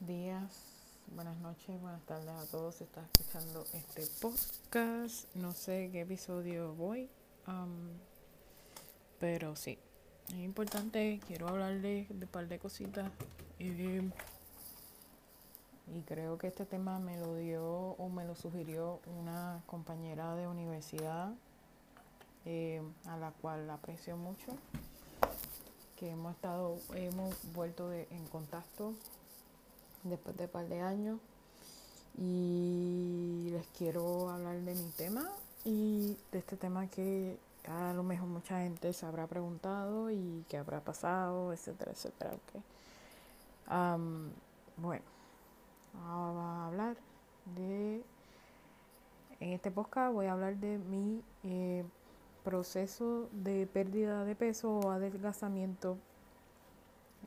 días, buenas noches, buenas tardes a todos. Estás escuchando este podcast, no sé qué episodio voy, pero sí, es importante. Quiero hablarles de un par de cositas. Y, y creo que este tema me lo dio o me lo sugirió una compañera de universidad eh, a la cual aprecio mucho que hemos estado, hemos vuelto de, en contacto después de un par de años y les quiero hablar de mi tema y de este tema que a lo mejor mucha gente se habrá preguntado y qué habrá pasado, etcétera, etcétera. Okay. bueno, vamos a hablar de, en este podcast voy a hablar de mi eh, proceso de pérdida de peso o adelgazamiento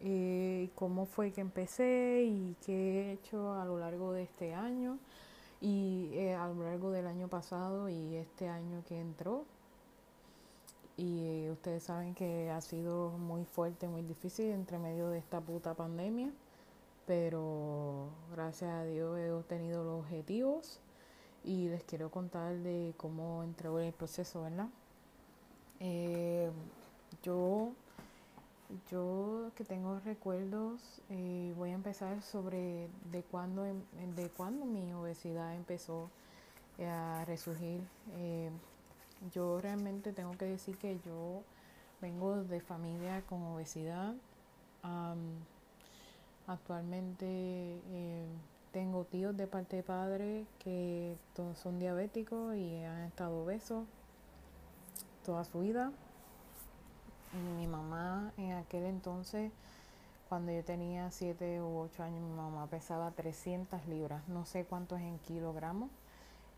eh, cómo fue que empecé y qué he hecho a lo largo de este año y eh, a lo largo del año pasado y este año que entró. Y eh, ustedes saben que ha sido muy fuerte, muy difícil entre medio de esta puta pandemia, pero gracias a Dios he obtenido los objetivos y les quiero contar de cómo entró el proceso, ¿verdad? yo yo que tengo recuerdos, eh, voy a empezar sobre de cuándo, em, de cuando mi obesidad empezó eh, a resurgir. Eh, yo realmente tengo que decir que yo vengo de familia con obesidad. actualmente tengo tíos de parte de padre que son diabéticos y han estado obesos toda su vida mi mamá en aquel entonces, cuando yo tenía 7 u 8 años, mi mamá pesaba 300 libras, no sé cuánto es en kilogramos.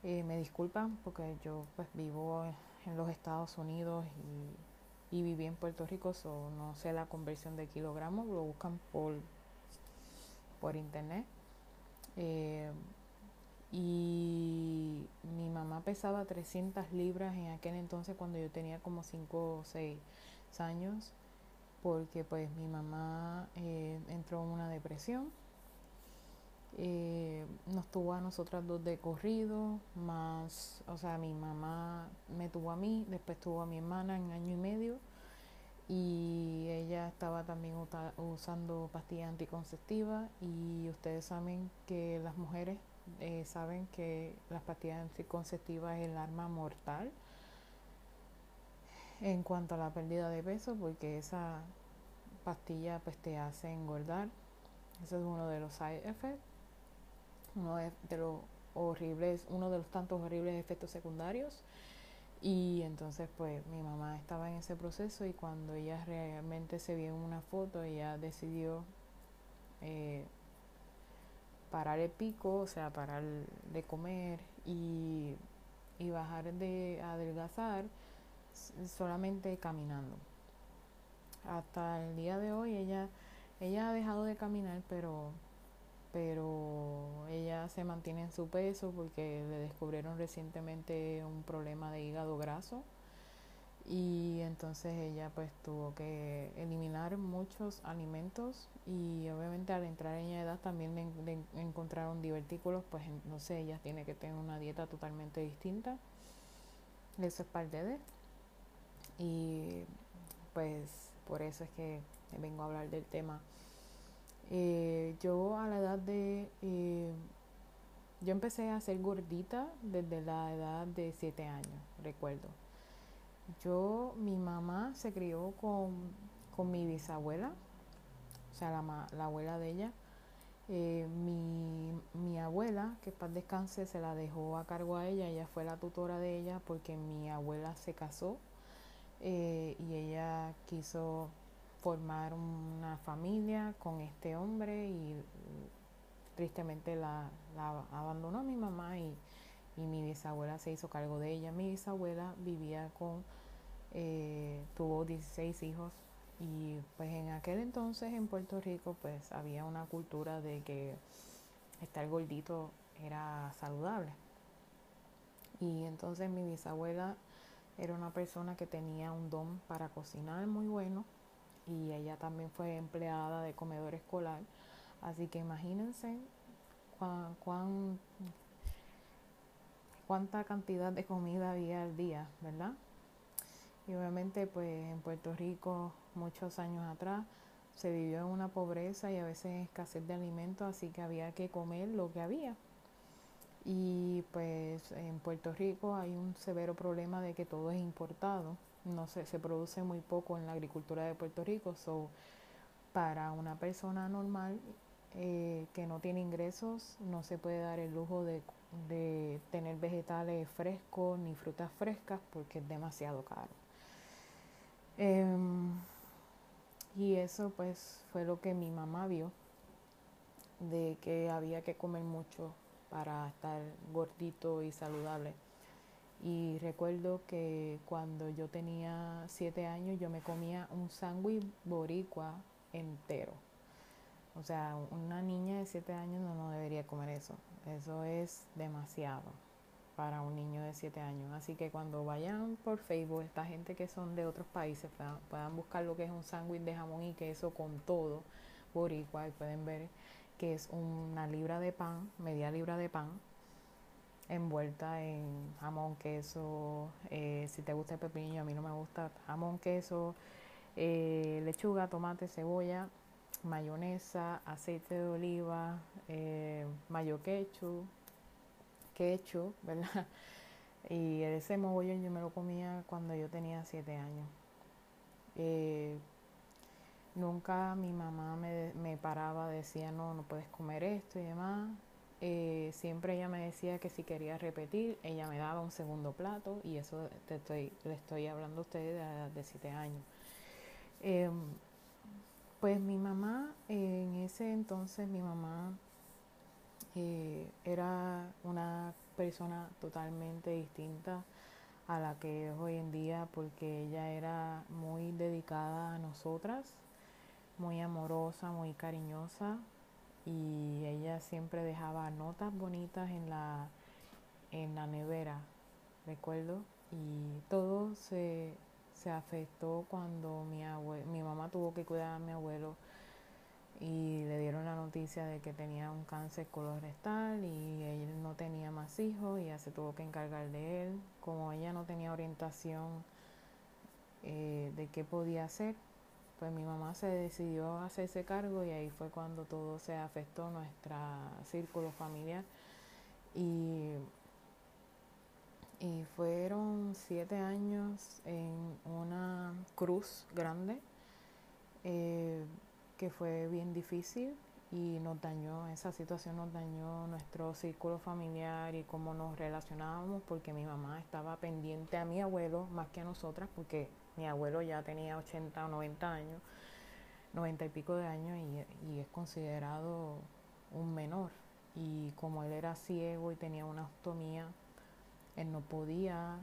Eh, me disculpan porque yo pues vivo en los Estados Unidos y, viví en Puerto Rico, so no sé la conversión de kilogramos, lo buscan por, por internet. Eh, y mi mamá pesaba 300 libras en aquel entonces cuando yo tenía como 5 o 6 años porque pues mi mamá eh, entró en una depresión. Eh, nos tuvo a nosotras dos de corrido, más, o sea, mi mamá me tuvo a mí, después tuvo a mi hermana en año y medio y ella estaba también usando pastillas anticonceptivas y ustedes saben que las mujeres eh, saben que las pastillas anticonceptivas es el arma mortal en cuanto a la pérdida de peso porque esa pastilla pues te hace engordar. Ese es uno de los side effects. Uno de, los horribles uno de los tantos horribles efectos secundarios. Y entonces pues mi mamá estaba en ese proceso y cuando ella realmente se vio en una foto ella decidió eh, parar el pico o sea parar de comer y, y bajar de adelgazar solamente caminando. Hasta el día de hoy ella, ella ha dejado de caminar, pero, pero ella se mantiene en su peso porque le descubrieron recientemente un problema de hígado graso y entonces ella pues tuvo que eliminar muchos alimentos y obviamente al entrar en edad también le, encontraron divertículos pues sé ella tiene que tener una dieta totalmente distinta eso es parte de y pues por eso es que vengo a hablar del tema. Eh, yo a la edad de... Eh, yo empecé a ser gordita desde la edad de 7 años, recuerdo. Yo, mi mamá se crió con, con mi bisabuela, o sea, la, la abuela de ella. Eh, mi, mi abuela, que para descanse, se la dejó a cargo a ella, ella fue la tutora de ella porque mi abuela se casó eh, y ella quiso formar una familia con este hombre y tristemente la, abandonó mi mamá y, mi bisabuela se hizo cargo de ella. Mi bisabuela vivía con, eh, tuvo 16 hijos y pues en aquel entonces en Puerto Rico pues había una cultura de que estar gordito era saludable. Y entonces mi bisabuela era una persona que tenía un don para cocinar muy bueno y ella también fue empleada de comedor escolar. Así que imagínense cuán, cuánta cantidad de comida había al día, ¿verdad? Y obviamente pues en Puerto Rico muchos años atrás se vivió en una pobreza y a veces escasez de alimentos, así que había que comer lo que había. Y pues en Puerto Rico hay un severo problema de que todo es importado, no se, se produce muy poco en la agricultura de Puerto Rico, so para una persona normal eh, que no tiene ingresos no se puede dar el lujo de, de tener vegetales frescos ni frutas frescas porque es demasiado caro. Em, y eso pues fue lo que mi mamá vio, de que había que comer mucho para estar gordito y saludable. Y recuerdo que cuando yo tenía siete años yo me comía un sándwich boricua entero. O sea, una niña de siete años no, debería comer eso. Eso es demasiado para un niño de 7 años. Así que cuando vayan por Facebook, esta gente que son de otros países puedan, buscar lo que es un sándwich de jamón y queso con todo, boricua, y pueden ver que es una libra de pan, media libra de pan, envuelta en jamón, queso, eh, si te gusta el pepinillo, a mí no me gusta, jamón, queso, eh, lechuga, tomate, cebolla, mayonesa, aceite de oliva, eh, mayo ketchup, hecho, ¿verdad? Y ese mogollón yo me lo comía cuando yo tenía siete años. Nunca mi mamá me, me, paraba, decía, no, no puedes comer esto y demás. Eh, siempre ella me decía que si quería repetir, ella me daba un segundo plato y eso te estoy, le estoy hablando a ustedes de de siete años. Em, pues mi mamá, en ese entonces mi mamá eh, era una persona totalmente distinta a la que es hoy en día porque ella era muy dedicada a nosotras, muy amorosa, muy cariñosa y ella siempre dejaba notas bonitas en la en la nevera, recuerdo, y todo se, se afectó cuando mi mi mamá tuvo que cuidar a mi abuelo y le dieron la noticia de que tenía un cáncer colorectal y él no tenía más hijos y ella se tuvo que encargar de él. Como ella no tenía orientación eh, de qué podía hacer, pues mi mamá se decidió a hacerse cargo y ahí fue cuando todo se afectó nuestro círculo familiar. Y, y fueron siete años en una cruz grande. Eh, que fue bien difícil y nos dañó, esa situación nos dañó nuestro círculo familiar y cómo nos relacionábamos porque mi mamá estaba pendiente a mi abuelo más que a nosotras porque mi abuelo ya tenía 80 o 90 años, 90 y pico de años y, es considerado un menor y como él era ciego y tenía una ostomía, él no podía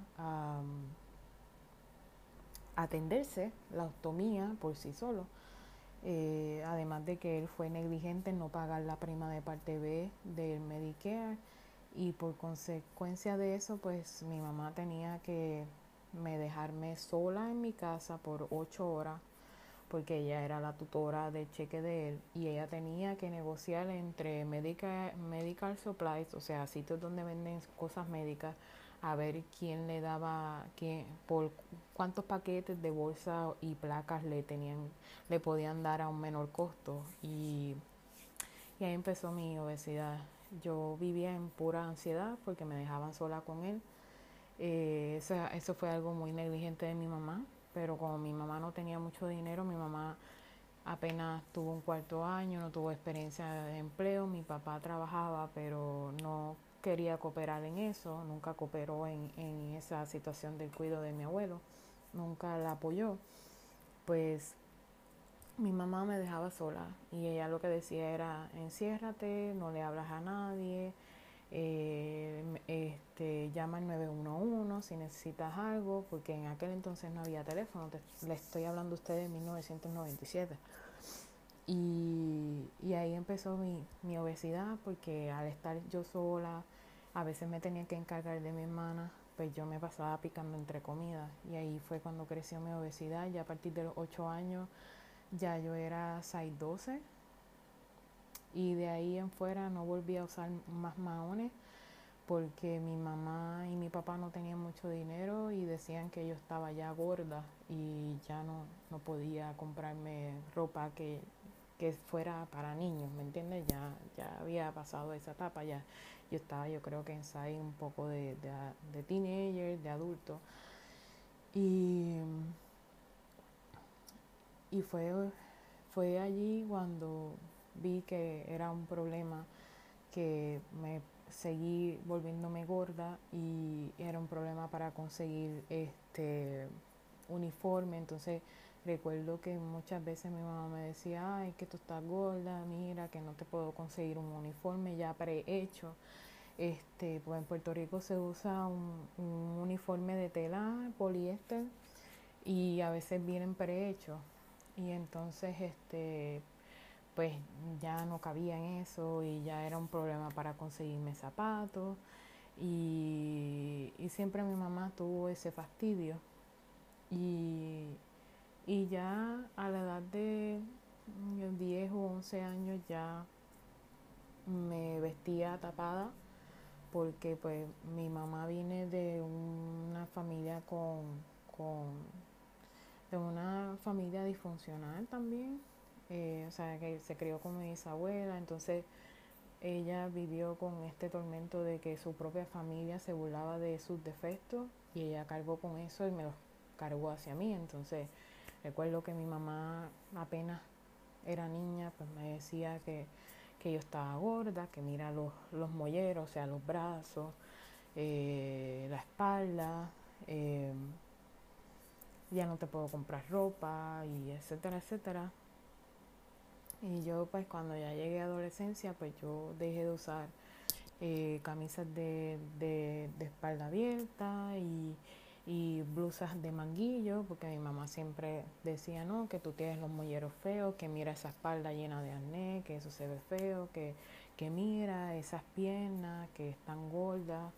atenderse la ostomía por sí solo. Eh, además de que él fue negligente en no pagar la prima de parte B del Medicare y por consecuencia de eso pues mi mamá tenía que me dejarme sola en mi casa por ocho horas porque ella era la tutora del cheque de él y ella tenía que negociar entre medical, medical supplies, o sea, sitios donde venden cosas médicas, a ver quién le daba, quién, por cuántos paquetes de bolsa y placas le tenían, le podían dar a un menor costo y, y ahí empezó mi obesidad. Yo vivía en pura ansiedad porque me dejaban sola con él. Eh, eso, eso fue algo muy negligente de mi mamá, pero como mi mamá no tenía mucho dinero, mi mamá apenas tuvo un cuarto año, no tuvo experiencia de empleo, mi papá trabajaba, pero no quería cooperar en eso, nunca cooperó en, en esa situación del cuidado de mi abuelo, nunca la apoyó, pues mi mamá me dejaba sola y ella lo que decía era enciérrate, no le hablas a nadie, eh, este, llama al 911 si necesitas algo, porque en aquel entonces no había teléfono, le estoy hablando a ustedes de 1997. Y, y ahí empezó mi, mi obesidad porque al estar yo sola, a veces me tenía que encargar de mi hermana, pues yo me pasaba picando entre comidas. Y ahí fue cuando creció mi obesidad. Ya a partir de los 8 años ya yo era 6'12 Y de ahí en fuera no volví a usar más maones porque mi mamá y mi papá no tenían mucho dinero y decían que yo estaba ya gorda y ya no, no podía comprarme ropa que, que fuera para niños, ¿me entiendes? Ya, ya había pasado esa etapa, ya yo estaba yo creo que en un poco de, de, de teenager, de adulto. Y, y fue, fue allí cuando vi que era un problema que me seguí volviéndome gorda y era un problema para conseguir este uniforme. Entonces recuerdo que muchas veces mi mamá me decía, ay, que tú estás gorda, mira, que no te puedo conseguir un uniforme ya prehecho. Este, pues en Puerto Rico se usa un, un uniforme de tela poliéster y a veces vienen prehechos. Y entonces este pues ya no cabía en eso y ya era un problema para conseguirme zapatos. Y, siempre mi mamá tuvo ese fastidio. Y, y ya a la edad de 10 o 11 años ya me vestía tapada porque pues mi mamá viene de una familia con, con de una familia disfuncional también eh, o sea, que se crió con mi bisabuela, entonces ella vivió con este tormento de que su propia familia se burlaba de sus defectos y ella cargó con eso y me los cargó hacia mí. Entonces recuerdo que mi mamá apenas era niña, pues me decía que, que yo estaba gorda, que mira los, los molleros, o sea, los brazos, eh, la espalda, eh, ya no te puedo comprar ropa y etcétera, etcétera. Y yo pues cuando ya llegué a adolescencia pues yo dejé de usar eh, camisas de, de, espalda abierta y, y, blusas de manguillo porque mi mamá siempre decía no, que tú tienes los molleros feos, que mira esa espalda llena de acné, que eso se ve feo, que, que mira esas piernas que están gordas.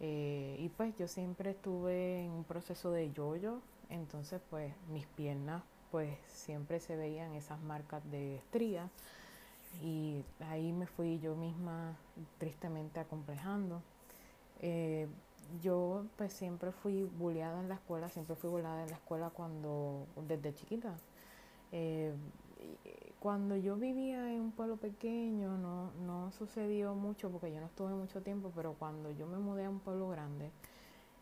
Eh, y pues yo siempre estuve en un proceso de yoyo, entonces pues mis piernas pues siempre se veían esas marcas de estrías y ahí me fui yo misma tristemente acomplejando. Eh, yo pues siempre fui bulleada en la escuela, siempre fui bulleada en la escuela cuando, desde chiquita. Eh, cuando yo vivía en un pueblo pequeño no, no sucedió mucho porque yo no estuve mucho tiempo, pero cuando yo me mudé a un pueblo grande,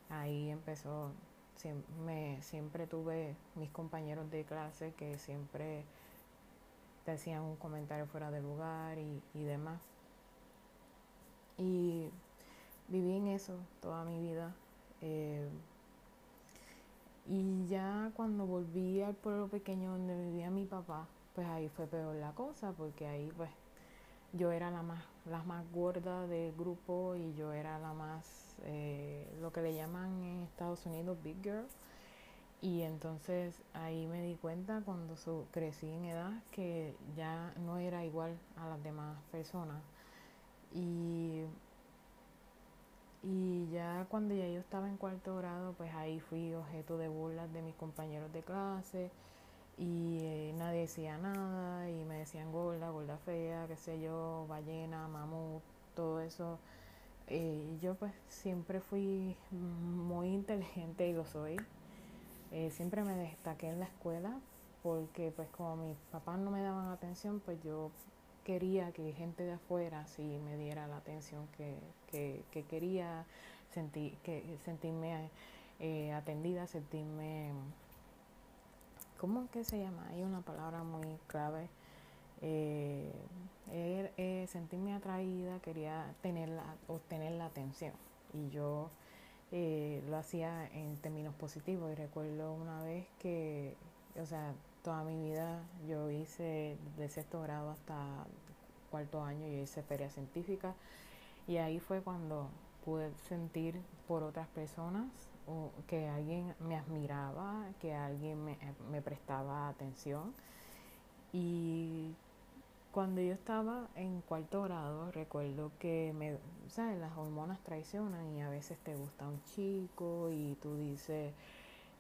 ahí empezó siempre, siempre tuve mis compañeros de clase que siempre te hacían un comentario fuera de lugar y, y demás. Y viví en eso toda mi vida. Eh, y ya cuando volví al pueblo pequeño donde vivía mi papá, pues ahí fue peor la cosa, porque ahí pues yo era la más, la más gorda del grupo y yo era la más eh, lo que le llaman en Estados Unidos Big Girl. Y entonces ahí me di cuenta cuando crecí en edad que ya no era igual a las demás personas. Y, y ya cuando ya yo estaba en cuarto grado, pues ahí fui objeto de burlas de mis compañeros de clase y eh, nadie decía nada y me decían gorda, gorda fea, qué sé yo, ballena, mamut, todo eso eh, yo pues siempre fui muy inteligente y lo soy. Eh, siempre me destaqué en la escuela porque pues como mis papás no me daban atención, pues yo quería que gente de afuera sí me diera la atención que, que, quería, sentir, que, sentirme eh, atendida, sentirme... ¿Cómo que se llama? Hay una palabra muy clave eh, eh, sentirme atraída, quería tenerla, obtener la atención. Y yo eh, lo hacía en términos positivos. Y recuerdo una vez que, o sea, toda mi vida yo hice de sexto grado hasta cuarto año, yo hice feria científica. Y ahí fue cuando pude sentir por otras personas que alguien me admiraba, que alguien me, me prestaba atención. Y cuando yo estaba en cuarto grado, recuerdo que me, ¿sabes? las hormonas traicionan y a veces te gusta un chico y tú dices,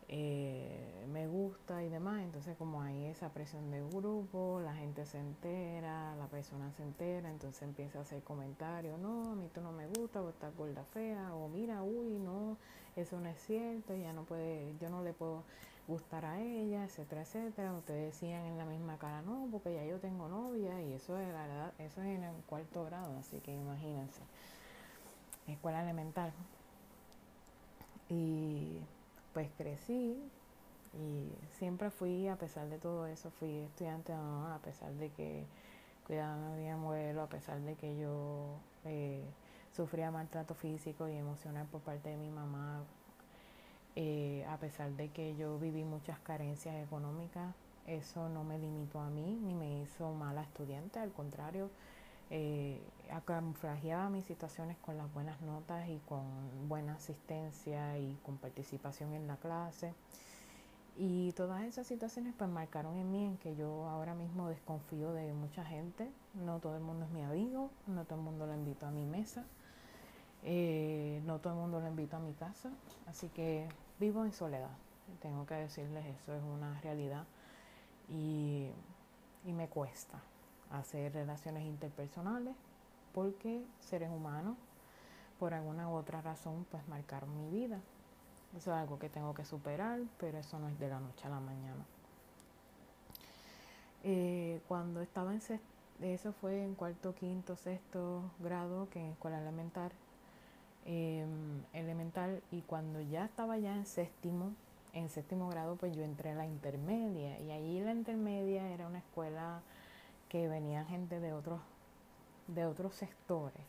eh, me gusta y demás. Entonces como hay esa presión de grupo, la gente se entera, la persona se entera, entonces empieza a hacer comentarios, no, a mí tú no me gusta, o estás gorda fea, o mira, uy, no, eso no es cierto, ya no puede, yo no le puedo gustar a ella, etcétera, etcétera. Ustedes decían en la misma cara, no, porque ya yo tengo novia y eso es la verdad, eso es en el cuarto grado, así que imagínense, escuela elemental. Y pues crecí y siempre fui, a pesar de todo eso, fui estudiante a pesar de que cuidaba a mi abuelo, a pesar de que yo eh, sufría maltrato físico y emocional por parte de mi mamá, eh, a pesar de que yo viví muchas carencias económicas, eso no me limitó a mí ni me hizo mala estudiante, al contrario, eh, camuflajeaba mis situaciones con las buenas notas y con buena asistencia y con participación en la clase. Y todas esas situaciones pues marcaron en mí en que yo ahora mismo desconfío de mucha gente. No todo el mundo es mi amigo, no todo el mundo lo invito a mi mesa, eh, no todo el mundo lo invito a mi casa. Así que vivo en soledad. Tengo que decirles eso, es una realidad y, y me cuesta hacer relaciones interpersonales porque seres humanos por alguna u otra razón pues marcaron mi vida. Eso es algo que tengo que superar, pero eso no es de la noche a la mañana. Eh, cuando estaba en eso fue en cuarto, quinto, sexto grado, que en escuela elemental, em, elemental, y cuando ya estaba ya en séptimo, en séptimo grado, pues yo entré a la intermedia, y ahí la intermedia era una escuela que venía gente de otros, de otros sectores.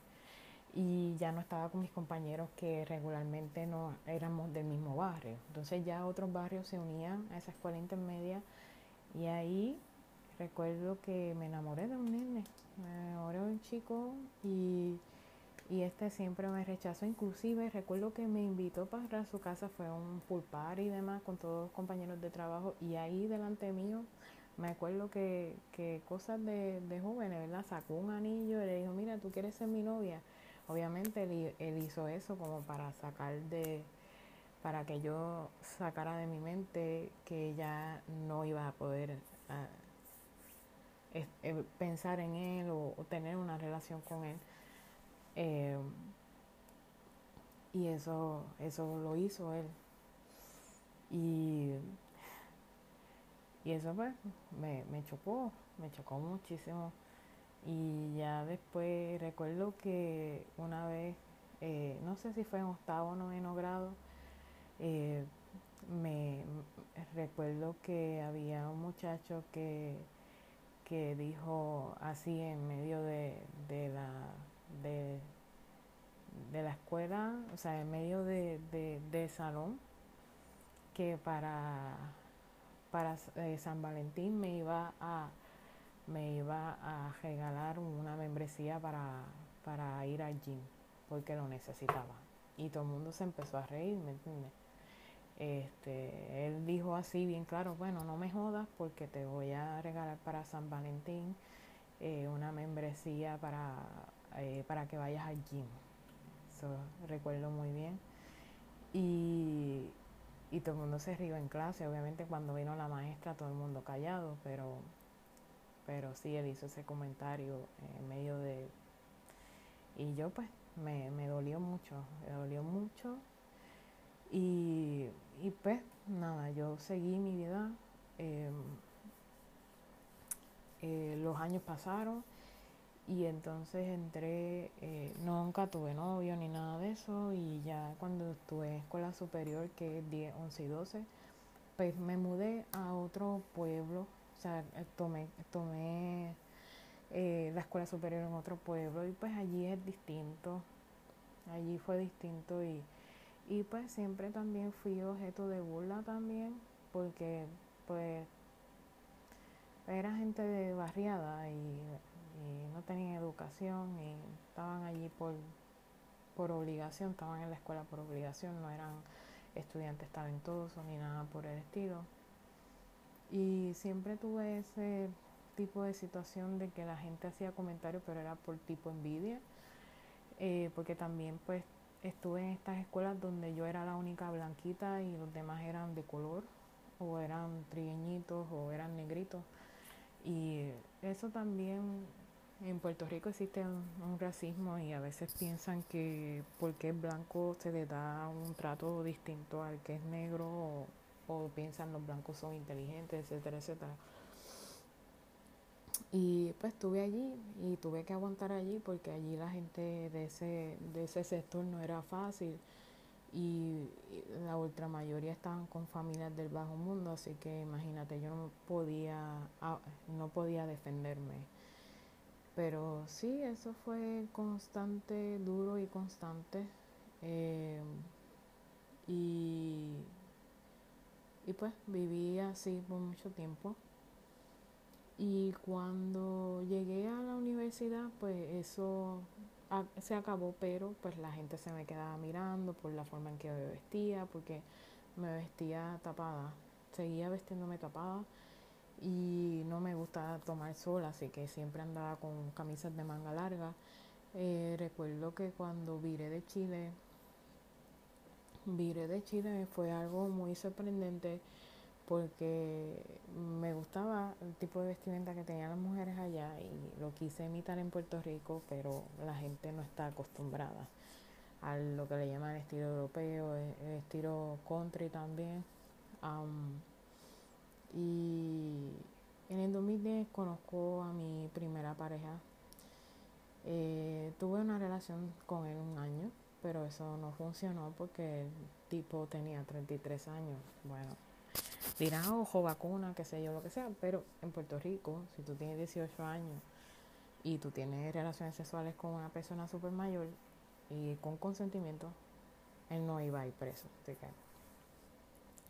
Y ya no estaba con mis compañeros que regularmente no éramos del mismo barrio. Entonces ya otros barrios se unían a esa escuela intermedia y ahí recuerdo que me enamoré de un nene, me enamoré de un chico y, y este siempre me rechazó. Inclusive recuerdo que me invitó para su casa, fue un pulpar y demás con todos los compañeros de trabajo y ahí delante mío me acuerdo que, que cosas de, de jóvenes, ¿verdad? Sacó un anillo y le dijo, mira, tú quieres ser mi novia. Obviamente él, hizo eso como para sacar de, para que yo sacara de mi mente que ella no iba a poder ah, eh, pensar en él o, tener una relación con él. Eh, y eso, eso lo hizo él. Y y eso pues me, me chocó, me chocó muchísimo. Y ya después recuerdo que una vez, eh, no sé si fue en octavo o noveno grado, eh, me recuerdo que había un muchacho que, que dijo así en medio de, de la de, de, la escuela, o sea, en medio de, de salón, que para para eh, San Valentín me iba a me iba a regalar una membresía para, para ir al gym porque lo necesitaba y todo el mundo se empezó a reír ¿me entiendes? Este, él dijo así bien claro bueno no me jodas porque te voy a regalar para San Valentín eh, una membresía para eh, para que vayas al gym eso recuerdo muy bien y y todo el mundo se rió en clase. Obviamente cuando vino la maestra todo el mundo callado, pero, pero sí él hizo ese comentario en medio de... Y yo pues me, me dolió mucho, me dolió mucho. Y, y pues nada, yo seguí mi vida. Em, eh, los años pasaron y entonces entré, eh, nunca tuve novio ni nada de eso y ya cuando estuve en escuela superior, que es 10, 11 y 12, pues me mudé a otro pueblo, o sea, eh, tomé, tomé eh, la escuela superior en otro pueblo y pues allí es distinto, allí fue distinto y, y pues siempre también fui objeto de burla también porque pues era gente de barriada y no tenían educación y estaban allí por, por obligación, estaban en la escuela por obligación, no eran estudiantes talentosos ni nada por el estilo. Y siempre tuve ese tipo de situación de que la gente hacía comentarios, pero era por tipo envidia, eh, porque también pues estuve en estas escuelas donde yo era la única blanquita y los demás eran de color o eran trigueñitos o eran negritos. Y eso también en Puerto Rico existe un, racismo y a veces piensan que porque es blanco se le da un trato distinto al que es negro o, o piensan los blancos son inteligentes, etcétera, etcétera. Y pues estuve allí y tuve que aguantar allí porque allí la gente de ese, de ese sector no era fácil y la ultra mayoría estaban con familias del bajo mundo, así que imagínate, yo no podía, ah, no podía defenderme. Pero sí, eso fue constante, duro y constante. Eh, y, y pues viví así por mucho tiempo. Y cuando llegué a la universidad, pues eso se acabó, pero pues la gente se me quedaba mirando por la forma en que me vestía, porque me vestía tapada, seguía vestiéndome tapada y no me gustaba tomar sol, así que siempre andaba con camisas de manga larga. Eh, recuerdo que cuando viré de Chile, viré de Chile fue algo muy sorprendente porque me gustaba el tipo de vestimenta que tenían las mujeres allá y lo quise imitar en Puerto Rico, pero la gente no está acostumbrada a lo que le llaman estilo europeo, el e, estilo country también. y en el 2010 conozco a mi primera pareja. Eh, tuve una relación con él un año, pero eso no funcionó porque el tipo tenía 33 años. Bueno, dirán, ojo, vacuna, qué sé yo, lo que sea, pero en Puerto Rico, si tú tienes 18 años y tú tienes relaciones sexuales con una persona súper mayor y con consentimiento, él no iba a ir preso.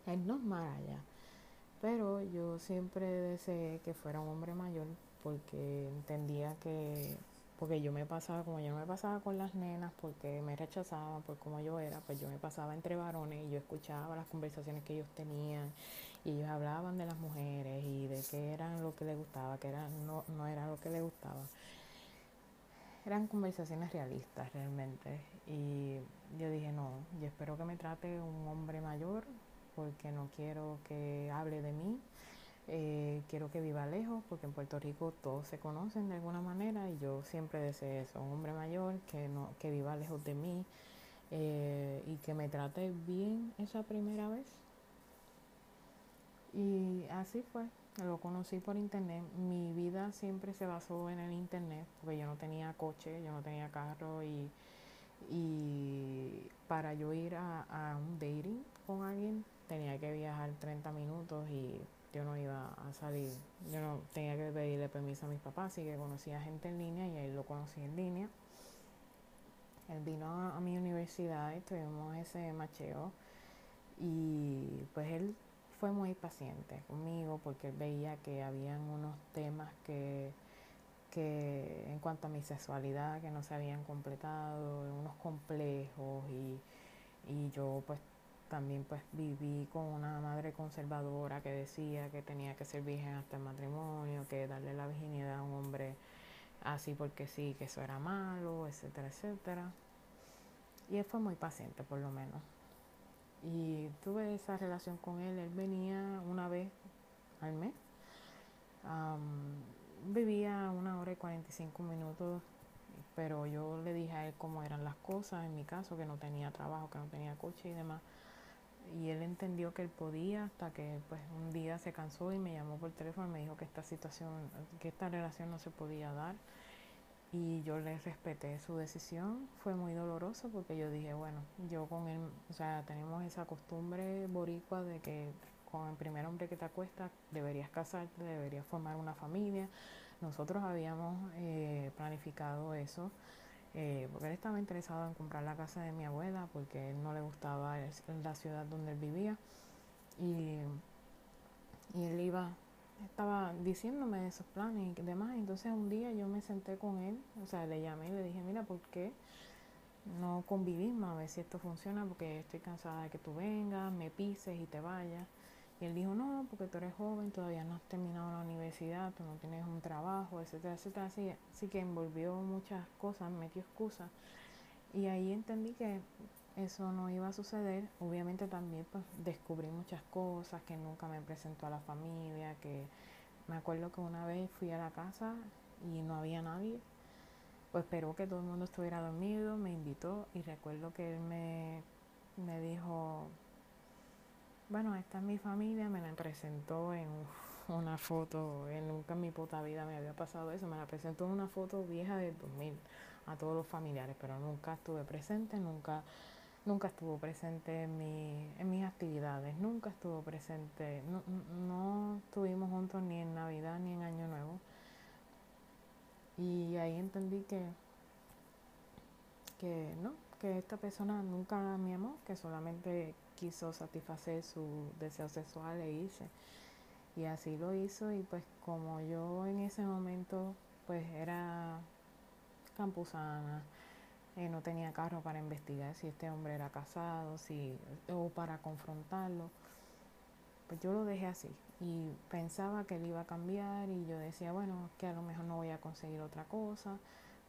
él no es mal allá. Pero yo siempre deseé que fuera un hombre mayor porque entendía que porque yo me pasaba, como yo no me pasaba con las nenas, porque me rechazaban por como yo era, pues yo me pasaba entre varones y yo escuchaba las conversaciones que ellos tenían y ellos hablaban de las mujeres y de qué eran lo que les gustaba, que era, no, no era lo que les gustaba. Eran conversaciones realistas realmente y yo dije no, yo espero que me trate un hombre mayor porque no quiero que hable de mí eh, quiero que viva lejos porque en Puerto Rico todos se conocen de alguna manera y yo siempre deseé eso, un hombre mayor que, no, que viva lejos de mí eh, y que me trate bien esa primera vez. Y así fue, lo conocí por internet. Mi vida siempre se basó en el internet porque yo no tenía coche, yo no tenía carro y, y para yo ir a, a un dating con alguien tenía que viajar 30 minutos y yo no iba a salir, yo no tenía que pedirle permiso a mis papás, así que conocía gente en línea y él lo conocí en línea. Él vino a, mi universidad y tuvimos ese macheo y pues él fue muy paciente conmigo porque él veía que habían unos temas que, que en cuanto a mi sexualidad que no se habían completado, unos complejos y, y yo pues también pues viví con una madre conservadora que decía que tenía que ser virgen hasta el matrimonio, que darle la virginidad a un hombre así porque sí, que eso era malo, etcétera, etcétera. Y él fue muy paciente por lo menos. Y tuve esa relación con él, él venía una vez al mes. vivía una hora y 45 minutos, pero yo le dije a él cómo eran las cosas, en mi caso, que no tenía trabajo, que no tenía coche y demás. Y él entendió que él podía hasta que pues un día se cansó y me llamó por teléfono y me dijo que esta situación, que esta relación no se podía dar y yo le respeté su decisión. Fue muy doloroso porque yo dije, bueno, yo con él, o sea, tenemos esa costumbre boricua de que con el primer hombre que te acuestas deberías casarte, deberías formar una familia. Nosotros habíamos eh, planificado eso eh, porque él estaba interesado en comprar la casa de mi abuela porque él no le gustaba la ciudad donde él vivía y, y él iba estaba diciéndome esos planes y demás entonces un día yo me senté con él o sea le llamé y le dije mira ¿por qué no convivimos a ver si esto funciona porque estoy cansada de que tú vengas me pises y te vayas y él dijo, no, porque tú eres joven, todavía no has terminado la universidad, tú no tienes un trabajo, etcétera, etcétera. Así, así que envolvió muchas cosas, metió excusas. Y ahí entendí que eso no iba a suceder. Obviamente también pues, descubrí muchas cosas que nunca me presentó a la familia, que me acuerdo que una vez fui a la casa y no había nadie. Pues esperó que todo el mundo estuviera dormido, me invitó y recuerdo que él me, me dijo, bueno, esta es mi familia, me la presentó en una foto, en nunca en mi puta vida me había pasado eso, me la presentó en una foto vieja del 2000 a todos los familiares, pero nunca estuve presente, nunca nunca estuvo presente en, mi, en mis actividades, nunca estuvo presente, no, no estuvimos juntos ni en Navidad ni en Año Nuevo. Y ahí entendí que, que no, que esta persona nunca me amó, que solamente quiso satisfacer su deseo sexual e irse. Y así lo hizo y pues como yo en ese momento pues era campusana, eh, no tenía carro para investigar si este hombre era casado, si, o para confrontarlo. Pues yo lo dejé así y pensaba que él iba a cambiar y yo decía, bueno, que a lo mejor no voy a conseguir otra cosa,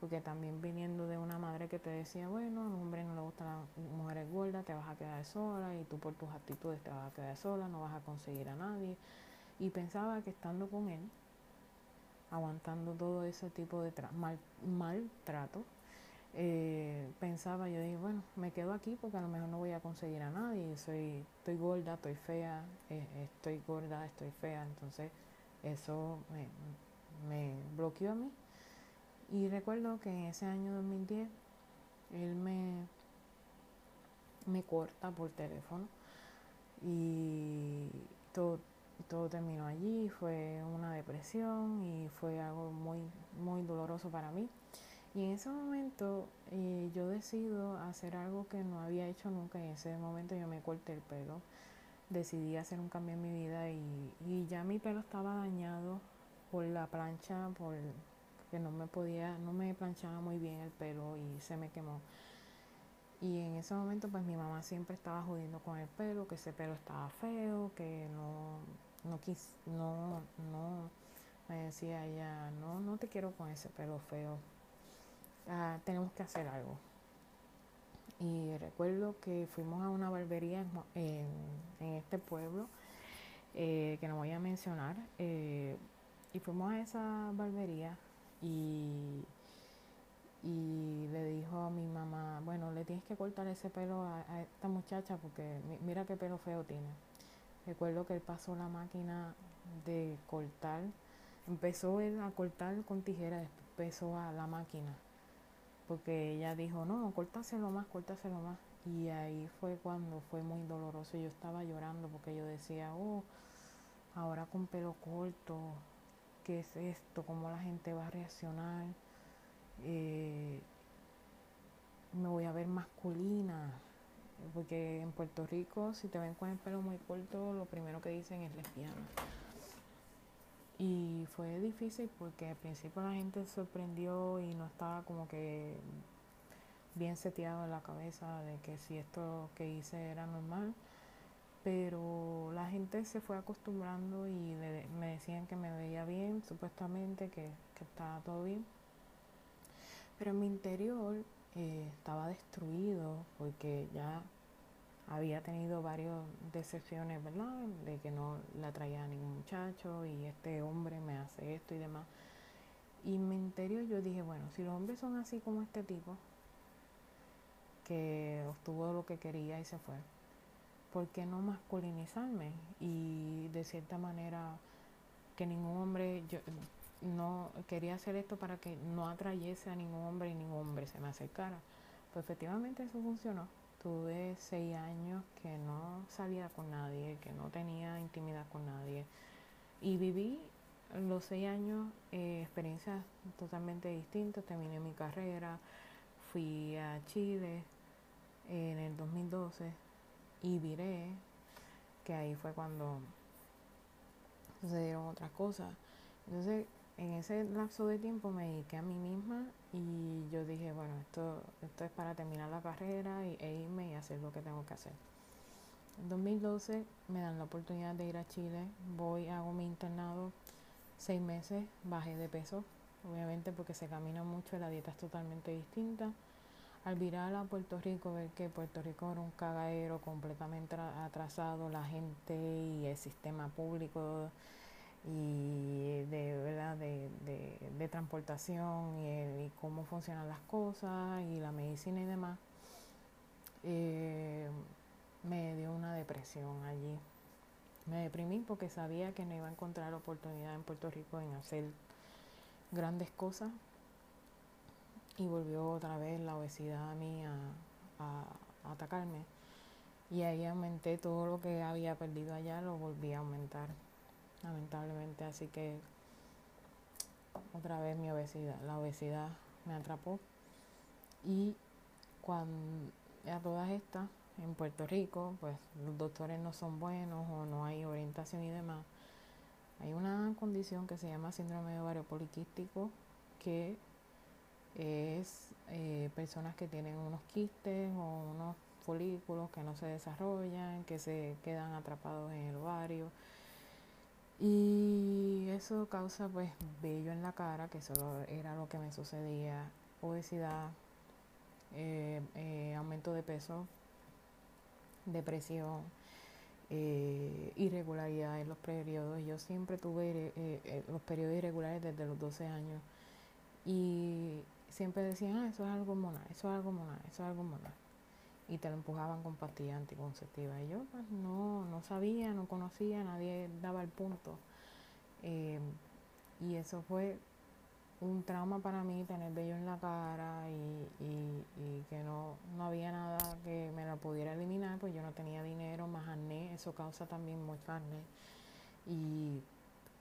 porque también viniendo de una madre que te decía, bueno, a un hombre no le gustan las mujeres gordas, te vas a quedar sola y tú por tus actitudes te vas a quedar sola, no vas a conseguir a nadie. Y pensaba que estando con él, aguantando todo ese tipo de mal maltrato, eh, pensaba, yo dije, bueno, me quedo aquí porque a lo mejor no voy a conseguir a nadie, soy, estoy gorda, estoy fea, eh, estoy gorda, estoy fea, entonces eso me, me, bloqueó a mí. Y recuerdo que en ese año 2010 él me, me corta por teléfono y todo, todo terminó allí, fue una depresión y fue algo muy, muy doloroso para mí. Y en ese momento eh, yo decido hacer algo que no había hecho nunca. Y en ese momento yo me corté el pelo. Decidí hacer un cambio en mi vida y, y ya mi pelo estaba dañado por la plancha, por que no me podía, no me planchaba muy bien el pelo y se me quemó. Y en ese momento pues mi mamá siempre estaba jodiendo con el pelo, que ese pelo estaba feo, que no, no quis, no, no, me decía ella, no, no te quiero con ese pelo feo, Ah, tenemos que hacer algo. Y recuerdo que fuimos a una barbería en, este pueblo, eh, que no voy a mencionar, eh, y fuimos a esa barbería y, le dijo a mi mamá, bueno, le tienes que cortar ese pelo a, esta muchacha porque mira qué pelo feo tiene. Recuerdo que él pasó la máquina de cortar, empezó él a cortar con tijera, empezó a la máquina porque ella dijo, no, córtaselo más, córtaselo más. Y ahí fue cuando fue muy doloroso. Yo estaba llorando porque yo decía, oh, ahora con pelo corto, ¿qué es esto? ¿Cómo la gente va a reaccionar? Eh, me voy a ver masculina. Porque en Puerto Rico, si te ven con el pelo muy corto, lo primero que dicen es lesbiana. Y fue difícil porque al principio la gente sorprendió y no estaba como que bien seteado en la cabeza de que si esto que hice era normal. Pero la gente se fue acostumbrando y me decían que me veía bien, supuestamente que, estaba todo bien. Pero en mi interior eh, estaba destruido porque ya había tenido varias decepciones, ¿verdad? De que no la traía a ningún muchacho y este hombre me hace esto y demás. Y en mi interior yo dije, bueno, si los hombres son así como este tipo, que obtuvo lo que quería y se fue, ¿por qué no masculinizarme? Y de cierta manera que ningún hombre, yo no quería hacer esto para que no atrayese a ningún hombre y ningún hombre se me acercara. Pues efectivamente eso funcionó tuve seis años que no salía con nadie, que no tenía intimidad con nadie. Y viví los seis años eh, experiencias totalmente distintas. Terminé mi carrera, fui a Chile en el 2012 y viré, que ahí fue cuando sucedieron otras cosas. Entonces, en ese lapso de tiempo me dediqué a mí misma y yo dije, bueno, esto, esto es para terminar la carrera y, e irme y hacer lo que tengo que hacer. En 2012 me dan la oportunidad de ir a Chile, voy, hago mi internado, seis meses, bajé de peso, obviamente porque se camina mucho, la dieta es totalmente distinta. al virar a Puerto Rico, ver que Puerto Rico era un cagadero completamente atrasado, la gente y el sistema público y de verdad de, transportación y, cómo funcionan las cosas y la medicina y demás eh, me dio una depresión allí. Me deprimí porque sabía que no iba a encontrar oportunidad en Puerto Rico en hacer grandes cosas. Y volvió otra vez la obesidad a mí a, atacarme. Y ahí aumenté todo lo que había perdido allá lo volví a aumentar lamentablemente. Así que otra vez mi obesidad la obesidad me atrapó y cuando a todas estas en Puerto Rico pues los doctores no son buenos o no hay orientación y demás hay una condición que se llama síndrome de ovario poliquístico que es eh, personas que tienen unos quistes o unos folículos que no se desarrollan, que se quedan atrapados en el ovario. Y eso causa pues vello en la cara, que eso era lo que me sucedía, obesidad, eh, eh, aumento de peso, depresión, irregularidad en los periodos. Yo siempre tuve los periodos irregulares desde los 12 años y siempre decían, ah, eso es algo hormonal, eso es algo hormonal, eso es algo hormonal. Y te lo empujaban con pastillas anticonceptivas. Y yo pues no, no sabía, no conocía, nadie daba el punto. Eh, y eso fue un trauma para mí, tener vello en la cara y, y, que no, no había nada que me la pudiera eliminar, pues yo no tenía dinero, más acné, eso causa también mucho acné. Y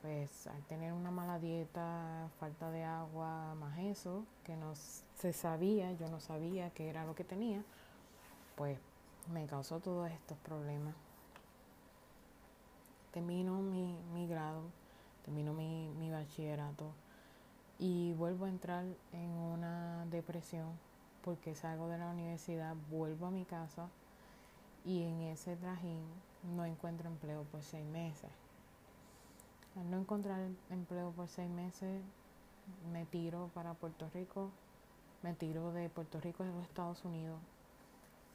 pues al tener una mala dieta, falta de agua, más eso, que no se sabía, yo no sabía qué era lo que tenía, pues me causó todos estos problemas. Termino mi, mi grado, termino mi, mi bachillerato y vuelvo a entrar en una depresión porque salgo de la universidad, vuelvo a mi casa y en ese trajín no encuentro empleo por seis meses al no encontrar empleo por seis meses, me tiro para Puerto Rico, me tiro de Puerto Rico a los Estados Unidos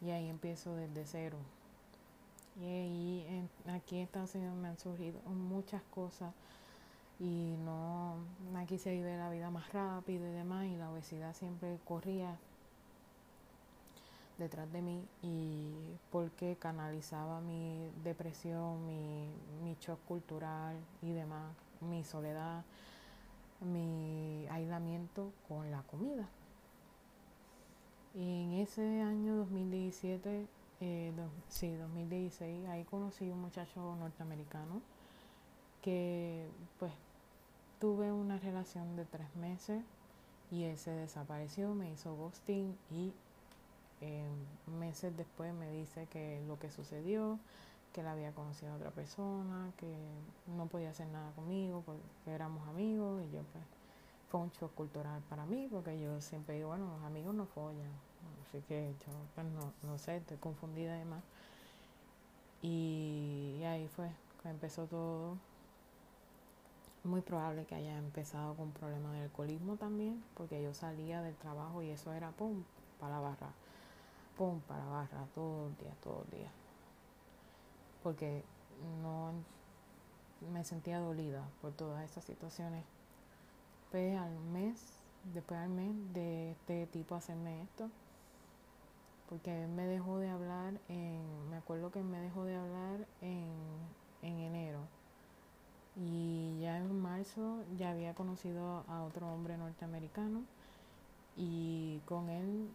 y ahí empiezo desde cero. Y aquí en Estados Unidos me han surgido muchas cosas y no aquí se vive la vida más rápido y demás y la obesidad siempre corría detrás de mí y porque canalizaba mi depresión, mi, mi shock cultural y demás, mi soledad, mi aislamiento con la comida. Y en ese año 2017, eh, sí, 2016, ahí conocí un muchacho norteamericano que pues tuve una relación de tres meses y él se desapareció, me hizo ghosting y eh, meses después me dice que lo que sucedió, que él había conocido a otra persona, que no podía hacer nada conmigo porque éramos amigos y yo pues fue un shock cultural para mí porque yo siempre digo, bueno, los amigos no follan, así que yo pues no, no sé, estoy confundida además. Y, y ahí fue empezó todo. Muy probable que haya empezado con problemas de alcoholismo también, porque yo salía del trabajo y eso era pum, para la barra pum, para barra, todo el día, todo el día. Porque no me sentía dolida por todas esas situaciones. Pues al mes, después al mes de este tipo hacerme esto, porque me dejó de hablar en, me acuerdo que me dejó de hablar en, en enero. Y ya en marzo ya había conocido a otro hombre norteamericano y con él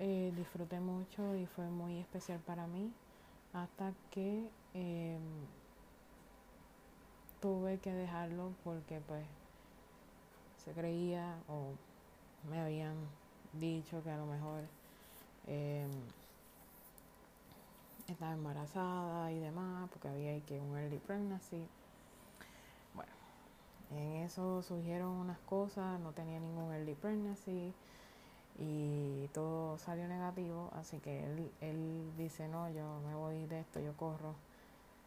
eh, disfruté mucho y fue muy especial para mí hasta que em, tuve que dejarlo porque pues se creía o me habían dicho que a lo mejor em, estaba embarazada y demás porque había que un early pregnancy. Bueno en eso surgieron unas cosas no tenía ningún early pregnancy y todo salió negativo, así que él, él dice, no, yo me voy de esto, yo corro,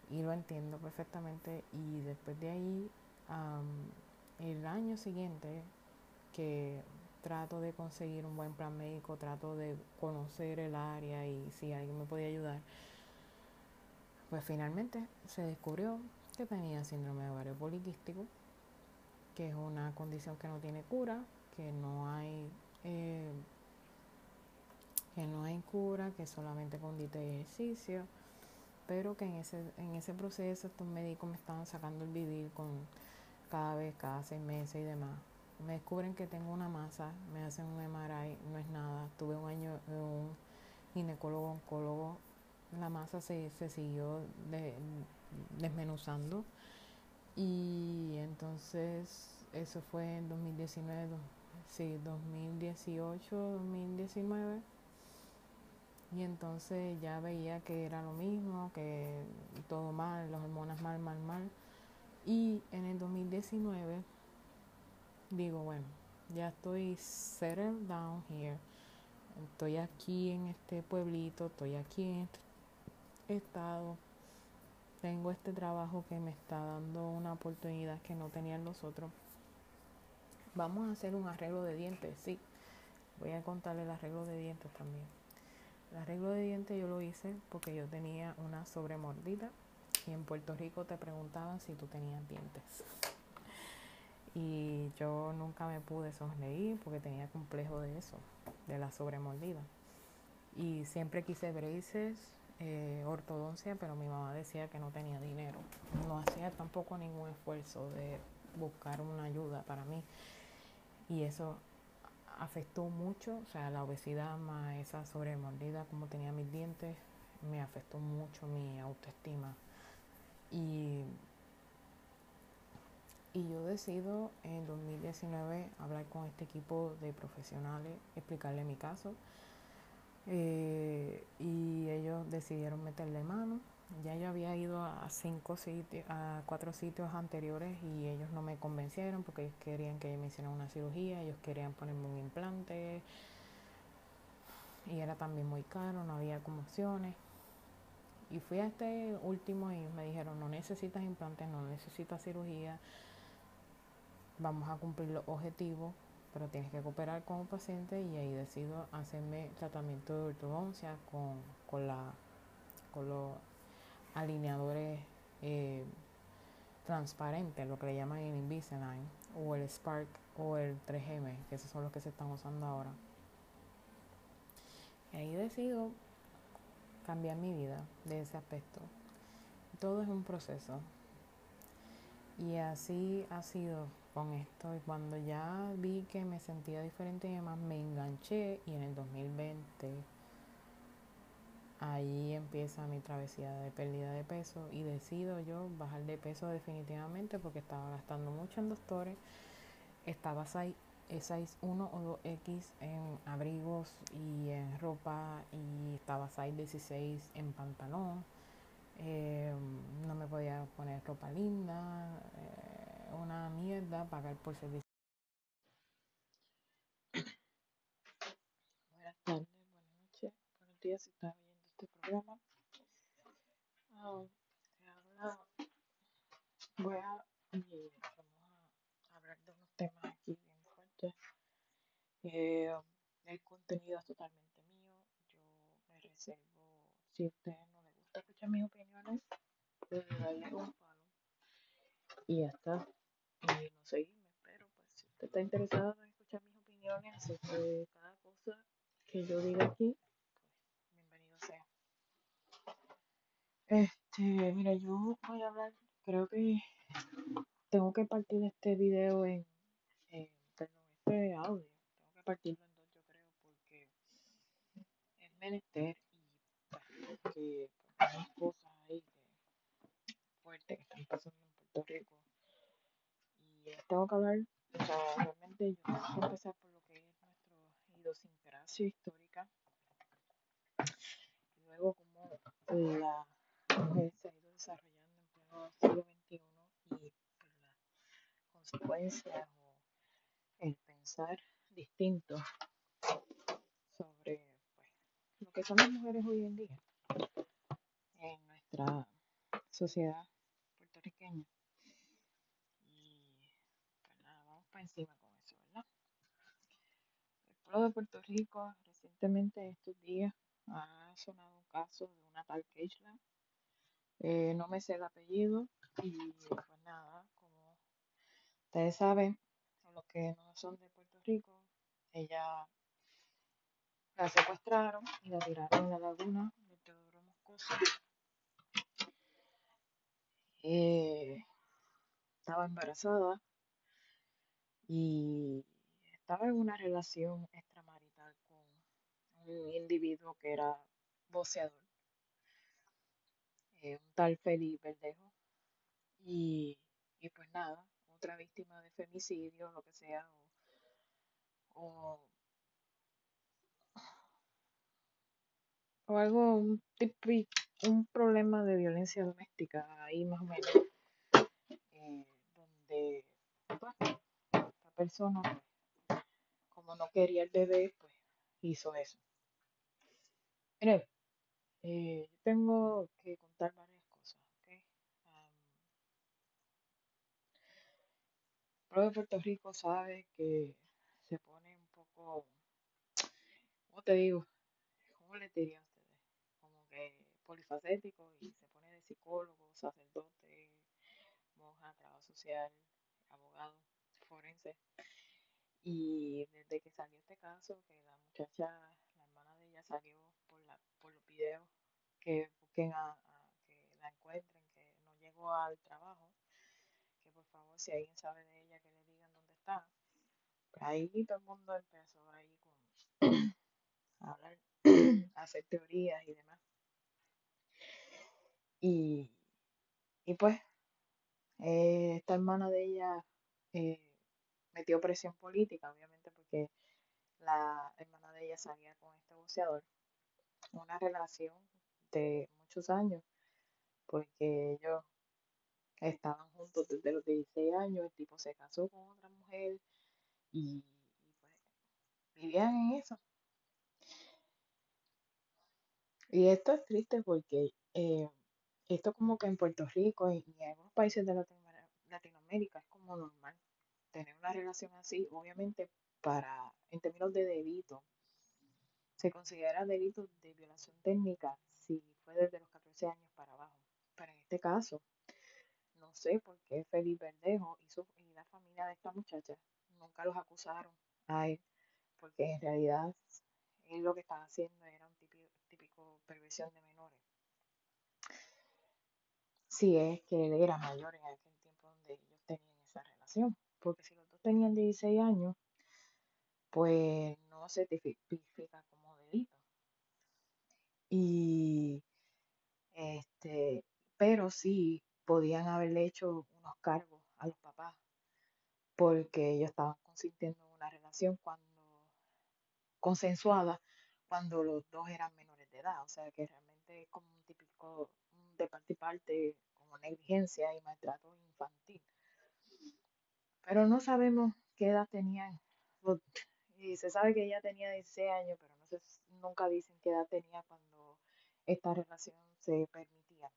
y lo entiendo perfectamente, y después de ahí, el año siguiente, que trato de conseguir un buen plan médico, trato de conocer el área y si alguien me podía ayudar. Pues finalmente se descubrió que tenía síndrome de ovario poliquístico, que es una condición que no tiene cura, que no hay eh, que no hay cura, que solamente con dieta y ejercicio, pero que en ese, en ese proceso estos médicos me estaban sacando el vivir con cada vez, cada seis meses y demás. Me descubren que tengo una masa, me hacen un MRI, no es nada. Tuve un año en un ginecólogo, oncólogo. La masa se, se siguió desmenuzando. Y entonces eso fue en 2019, sí, 2018, 2019. Y entonces ya veía que era lo mismo, que todo mal, las hormonas mal, mal, mal. Y en el 2019 digo, bueno, ya estoy settled down here. Estoy aquí en este pueblito, estoy aquí en este estado. Tengo este trabajo que me está dando una oportunidad que no tenían los otros. Vamos a hacer un arreglo de dientes, sí. Voy a contarle el arreglo de dientes también. El arreglo de dientes yo lo hice porque yo tenía una sobremordida y en Puerto Rico te preguntaban si tú tenías dientes. Y yo nunca me pude sonreír porque tenía complejo de eso, de la sobremordida. Y siempre quise braces, eh, ortodoncia, pero mi mamá decía que no tenía dinero. No hacía tampoco ningún esfuerzo de buscar una ayuda para mí. Y eso afectó mucho, o sea, la obesidad más esa sobremordida, como tenía mis dientes, me afectó mucho mi autoestima. Y, y yo decido en 2019 hablar con este equipo de profesionales, explicarle mi caso. Eh, y ellos decidieron meterle mano. Ya yo había ido a cinco sitios, a cuatro sitios anteriores y ellos no me convencieron porque ellos querían que me hicieran una cirugía, ellos querían ponerme un implante y era también muy caro, no había como opciones. Y fui a este último y me dijeron, no necesitas implantes, no necesitas cirugía, vamos a cumplir los objetivos, pero tienes que cooperar con un paciente y ahí decido hacerme tratamiento de ortodoncia con, con, la, con los alineadores eh, transparentes, lo que le llaman el Invisalign, o el Spark o el 3M, que esos son los que se están usando ahora. Y ahí decido cambiar mi vida de ese aspecto. Todo es un proceso. Y así ha sido con esto. Y cuando ya vi que me sentía diferente y demás, me enganché y en el 2020 ahí empieza mi travesía de pérdida de peso y decido yo bajar de peso definitivamente porque estaba gastando mucho en doctores, estaba size 1 o 2X en abrigos y en ropa y estaba size 16 en pantalón. Em, no me podía poner ropa linda, eh, una mierda, pagar por servicio. Buenas tardes, buenas noches, buenos días si está viendo este programa. Voy a, hablar de unos temas aquí bien fuertes. Eh, el contenido es totalmente mío. Yo me reservo, si a ustedes no les gusta escuchar mis opiniones, pueden darle un y ya está. Y no seguirme, pero pues si usted está interesado en escuchar mis opiniones acerca de cada cosa que yo diga aquí, pues bienvenido sea. Este, mira, yo voy a hablar, creo que tengo que partir este video en, este audio, tengo que partirlo en dos, yo creo, porque es menester y pues, que pues, hay cosas ahí que, fuertes que están pasando Puerto Rico. Y tengo que hablar, o sea, realmente yo tengo que empezar por lo que es nuestra idiosincrasia histórica. Y luego como la mujer se ha ido desarrollando en pleno siglo XXI y las consecuencias o el pensar distinto sobre pues, lo que son las mujeres hoy en día en nuestra sociedad puertorriqueña. Y pues nada, vamos para encima con eso, ¿verdad? pueblo de Puerto Rico, recientemente estos días, ha sonado un caso de una tal Keishla. Eh, no me sé el apellido y pues nada, como ustedes saben, los que no son de Puerto Rico, ella la secuestraron y la tiraron en la laguna de Teodoro Moscoso. Eh, estaba embarazada y estaba en una relación extramarital con un individuo que era boxeador, eh, un tal Felipe Verdejo. Y, y, pues nada, otra víctima de femicidio, lo que sea, o, o, algo, un, un problema de violencia doméstica, ahí más o menos, eh, donde pues, persona, como no quería el bebé, pues hizo eso. Mire, eh, tengo que contar varias cosas, ¿ok? Um, el de Puerto Rico sabe que se pone un poco, ¿cómo te digo? ¿Cómo le diría a ustedes? Como que polifacético y se pone de psicólogo, sacerdote, monja, trabajo social, abogado, forense. Y desde que salió este caso, que la muchacha, la hermana de ella salió por, la, por los videos, que busquen a, que la encuentren, que no llegó al trabajo, que por favor si alguien sabe de ella, que le digan dónde está. Pues ahí todo el mundo empezó ahí con a hablar, a hacer teorías y demás. Y, y pues, eh, esta hermana de ella eh, metió presión política, obviamente, porque la hermana de ella salía con este boxeador. Una relación de muchos años, porque ellos estaban juntos desde los 16 años, el tipo se casó con otra mujer y, pues vivían en eso. Y esto es triste porque eh, esto como que en Puerto Rico y en algunos países de Latinoamérica es como normal tener una relación así, obviamente para, en términos de delito, se considera delito de violación técnica si fue desde los 14 años para abajo. Pero en este caso, no sé por qué Felipe Verdejo y, su, y la familia de esta muchacha nunca los acusaron a él, porque en realidad él lo que estaba haciendo era un típico, típico perversión de menores. Si es que él era mayor en aquel tiempo donde ellos tenían esa relación, porque si los dos tenían 16 años, pues no se tipifica como delito. Y este, pero sí podían haberle hecho unos cargos a los papás porque ellos estaban consintiendo una relación cuando consensuada cuando los dos eran menores de edad, o sea que realmente es como un típico de parte y parte como negligencia y maltrato infantil. Pero no sabemos qué edad tenían. Y se sabe que ella tenía 16 años, pero no sé, nunca dicen qué edad tenía cuando esta relación se permitía.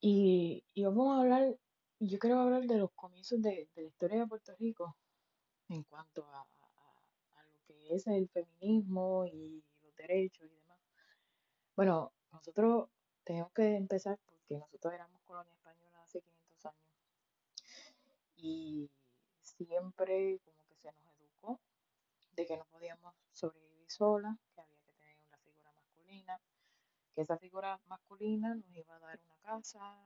Y, y vamos a hablar, yo quiero hablar de los comienzos de, de la historia de Puerto Rico en cuanto a, a, a, lo que es el feminismo y los derechos y demás. Bueno, nosotros tenemos que empezar porque nosotros éramos colonia española hace 500 años y siempre como que se nos educó de que no podíamos sobrevivir solas, que había que tener una figura masculina, que esa figura masculina nos iba a dar una casa,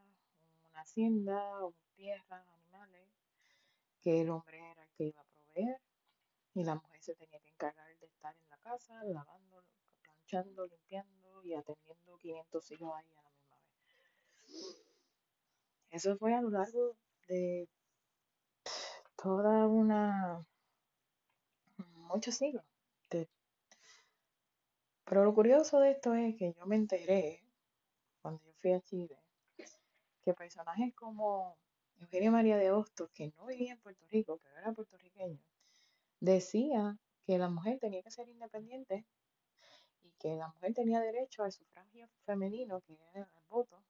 una hacienda, tierras, animales, que el hombre era el que iba a proveer y la mujer se tenía que encargar de estar en la casa, lavando, planchando, limpiando y atendiendo 500 hijos ahí a la misma vez. Eso fue a lo largo de toda una muchos siglos. Pero lo curioso de esto es que yo me enteré cuando yo fui a Chile que personajes como Eugenio María de Hostos, que no vivía en Puerto Rico, pero era puertorriqueño, decía que la mujer tenía que ser independiente y que la mujer tenía derecho al sufragio femenino, que era el voto,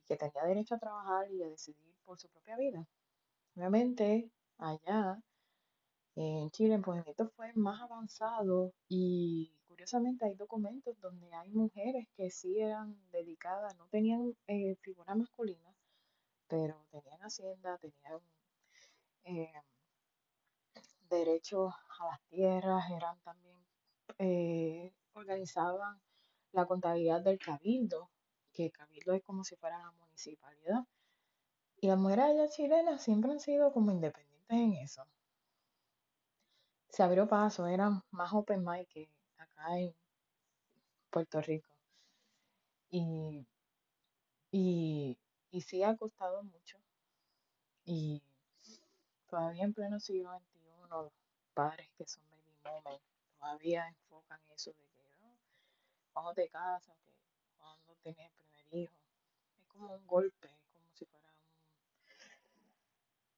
y que tenía derecho a trabajar y a decidir por su propia vida. Obviamente, allá En Chile el movimiento fue más avanzado y curiosamente hay documentos donde hay mujeres que sí eran dedicadas, no tenían eh, figura masculina, pero tenían hacienda, tenían eh, derecho a las tierras, eran también, eh, organizaban la contabilidad del cabildo, que el cabildo es como si fuera la municipalidad. Y las mujeres allá chilenas siempre han sido como independientes en eso. Se abrió paso, eran más open mind que acá en Puerto Rico. Y, y, y sí ha costado mucho. Y todavía en pleno siglo XXI, los padres que son baby boomers todavía enfocan eso de que no, cuando te casas, que cuando tienes el primer hijo. Es como un golpe, es como si fuera un-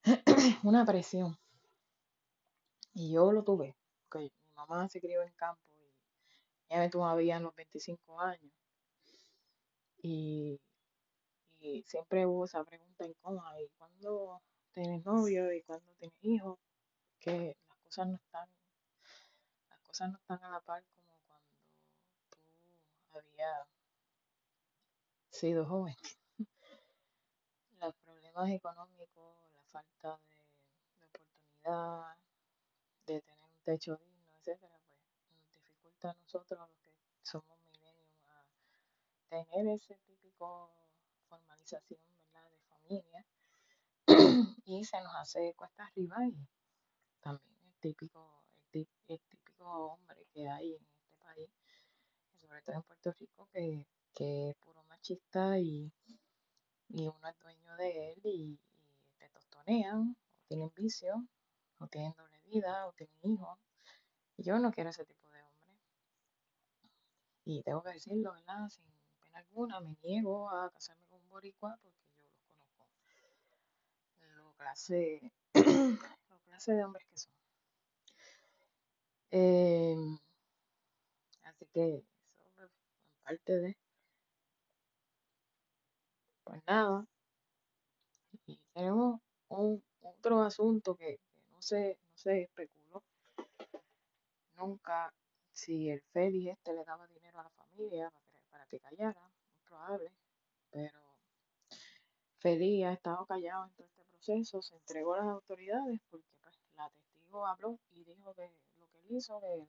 una presión. Y yo lo tuve, porque mi mamá se crió en campo y ella me tuvo en los 25 años. Y, y siempre hubo esa pregunta incómoda, ¿y cuándo tienes novio? ¿Y cuándo tienes hijos? Que las cosas no están, las cosas no están a la par como cuando tú habías sido joven. Los problemas económicos, falta de, oportunidad, de tener un techo digno, etcétera, pues nos dificulta a nosotros, los que somos millennials, a tener ese típico formalización, ¿verdad? de familia y se nos hace cuesta arriba y también el típico, el, el típico hombre que hay en este país, sobre todo en Puerto Rico, que, que es puro machista y, y uno es dueño de él y, o tienen vicio, o tienen doble vida, o tienen hijos. Yo no quiero ese tipo de hombre. Y tengo que decirlo, ¿verdad? Sin pena alguna, me niego a casarme con un boricua porque yo los conozco. Lo clase, lo clase de hombres que son. Em, así que eso en parte de, pues nada. Y tenemos un, otro asunto que, no se, no se especuló. Nunca si el Félix este le daba dinero a la familia para que, para que callara, muy probable, pero Félix ha estado callado en todo este proceso, se entregó a las autoridades porque pues, la testigo habló y dijo que lo que él hizo, que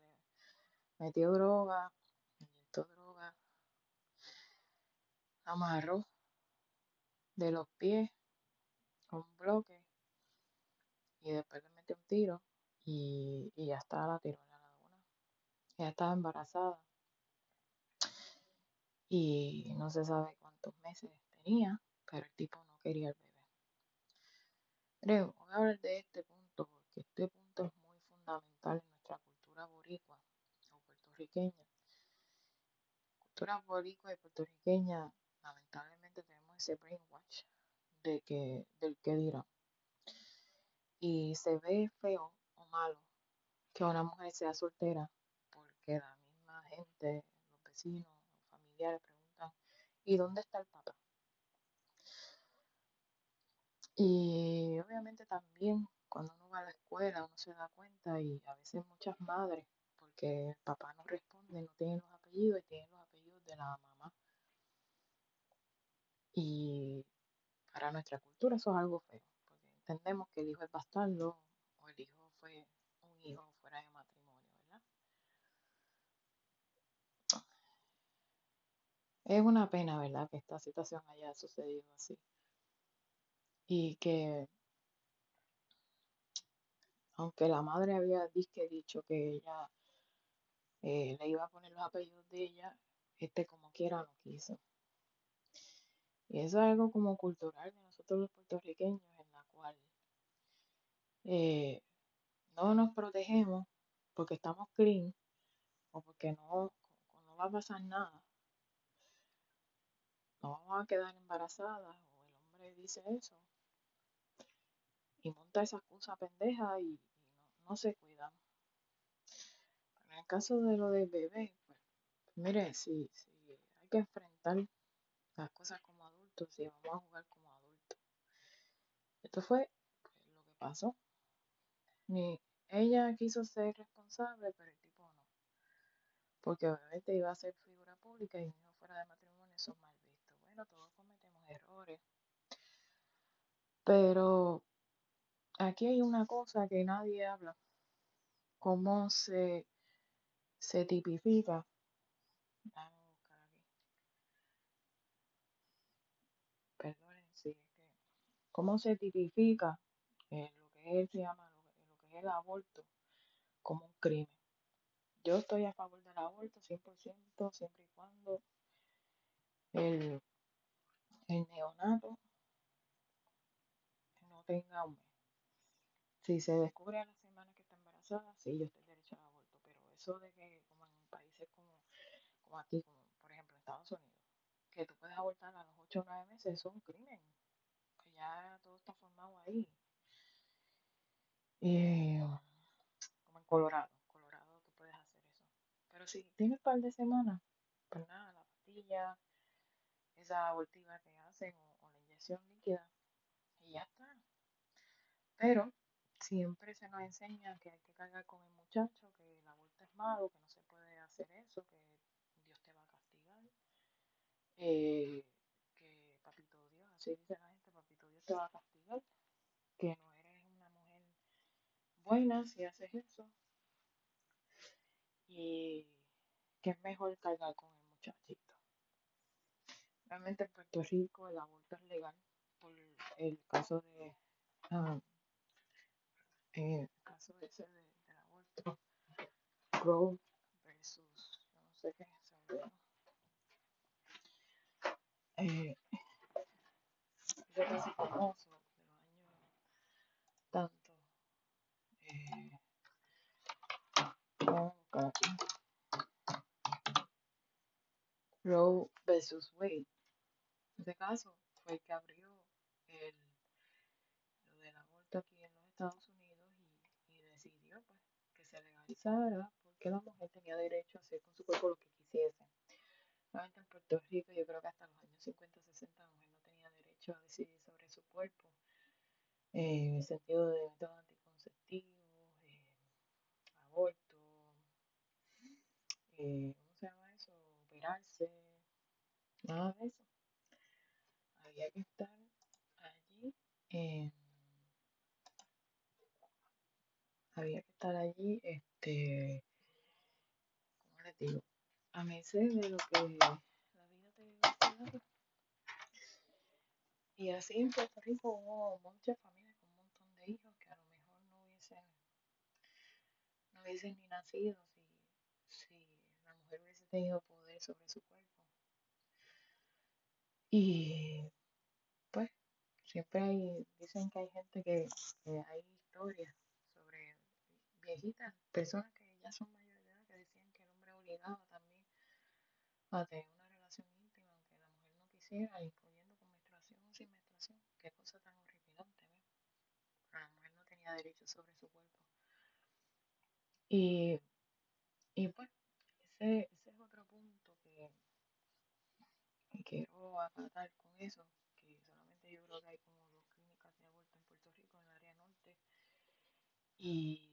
metió droga, inyectó droga, amarró de los pies un bloque y después le metió un tiro y, y ya está, la tiró en la laguna. Ella estaba embarazada y no se sabe cuántos meses tenía, pero el tipo no quería el bebé. Creo, voy a hablar de este punto porque este punto es muy fundamental en nuestra cultura boricua o puertorriqueña. Cultura boricua y puertorriqueña, lamentablemente tenemos ese brainwash de que, del que dirán. Y se ve feo o malo que una mujer sea soltera porque la misma gente, los vecinos, los familiares preguntan, ¿y dónde está el papá? Y obviamente también cuando uno va a la escuela uno se da cuenta y a veces muchas madres, porque el papá no responde, no tiene los apellidos y tiene los apellidos de la mamá. Y para nuestra cultura eso es algo feo, porque entendemos que el hijo es bastardo o el hijo fue un hijo fuera de matrimonio, ¿verdad? Es una pena, ¿verdad?, que esta situación haya sucedido así. Y que, aunque la madre había disque dicho que ella eh, le iba a poner los apellidos de ella, este como quiera no quiso. Y eso es algo como cultural de nosotros los puertorriqueños, en la cual eh, no nos protegemos porque estamos clean o porque no, no va a pasar nada. No vamos a quedar embarazadas o el hombre dice eso y monta esa excusa pendeja y, no, se cuidan. En el caso de lo del bebé, pues, mire, si, si hay que enfrentar las cosas como adultos y vamos a jugar como adultos. Esto fue lo que pasó. Mi, ella quiso ser responsable, pero el tipo no. Porque obviamente iba a ser figura pública y hijo fuera de matrimonio, eso es mal visto. Bueno, todos cometemos errores. Pero aquí hay una cosa que nadie habla. Cómo se, se tipifica. Déjame buscar aquí. Perdonen, sí, es que. Cómo se tipifica eh, lo que él se llama, lo que, es el aborto, como un crimen. Yo estoy a favor del aborto 100%, siempre y cuando el, el neonato no tenga un mes. Si se descubre a la semana que está embarazada, sí, yo estoy derecho al aborto, pero eso de que, como en países como, como aquí, como por ejemplo Estados Unidos, que tú puedes abortar a los 8 o 9 meses, es un crimen, ya todo está formado ahí. Y, como en Colorado, Colorado tú puedes hacer eso. Pero si tienes un par de semanas, pues nada, la pastilla, esa abortiva que hacen o, o la inyección líquida, y ya está. Pero siempre se nos enseña que hay que cargar con el muchacho, que el aborto es malo, que no se puede hacer eso, que Dios te va a castigar, eh, que papito Dios, así dice la Dios te va a castigar, que no eres una mujer buena si haces eso, y que es mejor cargar con el muchachito. Realmente en Puerto Rico el aborto es legal por el caso de eh, el caso ese de, del aborto. Roe versus no sé qué eh, ese caso famoso de los años tanto eh, aquí. Roe versus Wade ese caso fue el que abrió el lo del aborto aquí en los Estados Unidos y, y decidió pues que se legalizara porque la mujer tenía derecho a hacer con su cuerpo lo que quisiese. Solamente en Puerto Rico yo creo que hasta los años 50, 60 la mujer no tenía derecho sobre su cuerpo eh, en el sentido de métodos anticonceptivos, eh, aborto, eh, ¿cómo se llama eso? Operarse, nada de eso. Había que estar allí había que estar allí, este, ¿cómo les digo? A merced de lo que la vida te iba. Y así en Puerto Rico hubo muchas familias con un montón de hijos que a lo mejor no hubiesen, no hubiesen ni nacido si, si la mujer hubiese tenido poder sobre su cuerpo. Y pues siempre hay, dicen que hay gente que, hay historias sobre viejitas, personas que ya son mayores edad, que decían que el hombre obligaba también a tener una relación íntima, aunque la mujer no quisiera, incluyendo con menstruación o sin menstruación. Qué cosa tan horripilante, ¿ves? Pero la mujer no derecho sobre su cuerpo. Y, y pues, ese, ese es otro punto que, quiero acatar con eso, que solamente yo creo que hay como dos clínicas de aborto en Puerto Rico, en el área norte, y,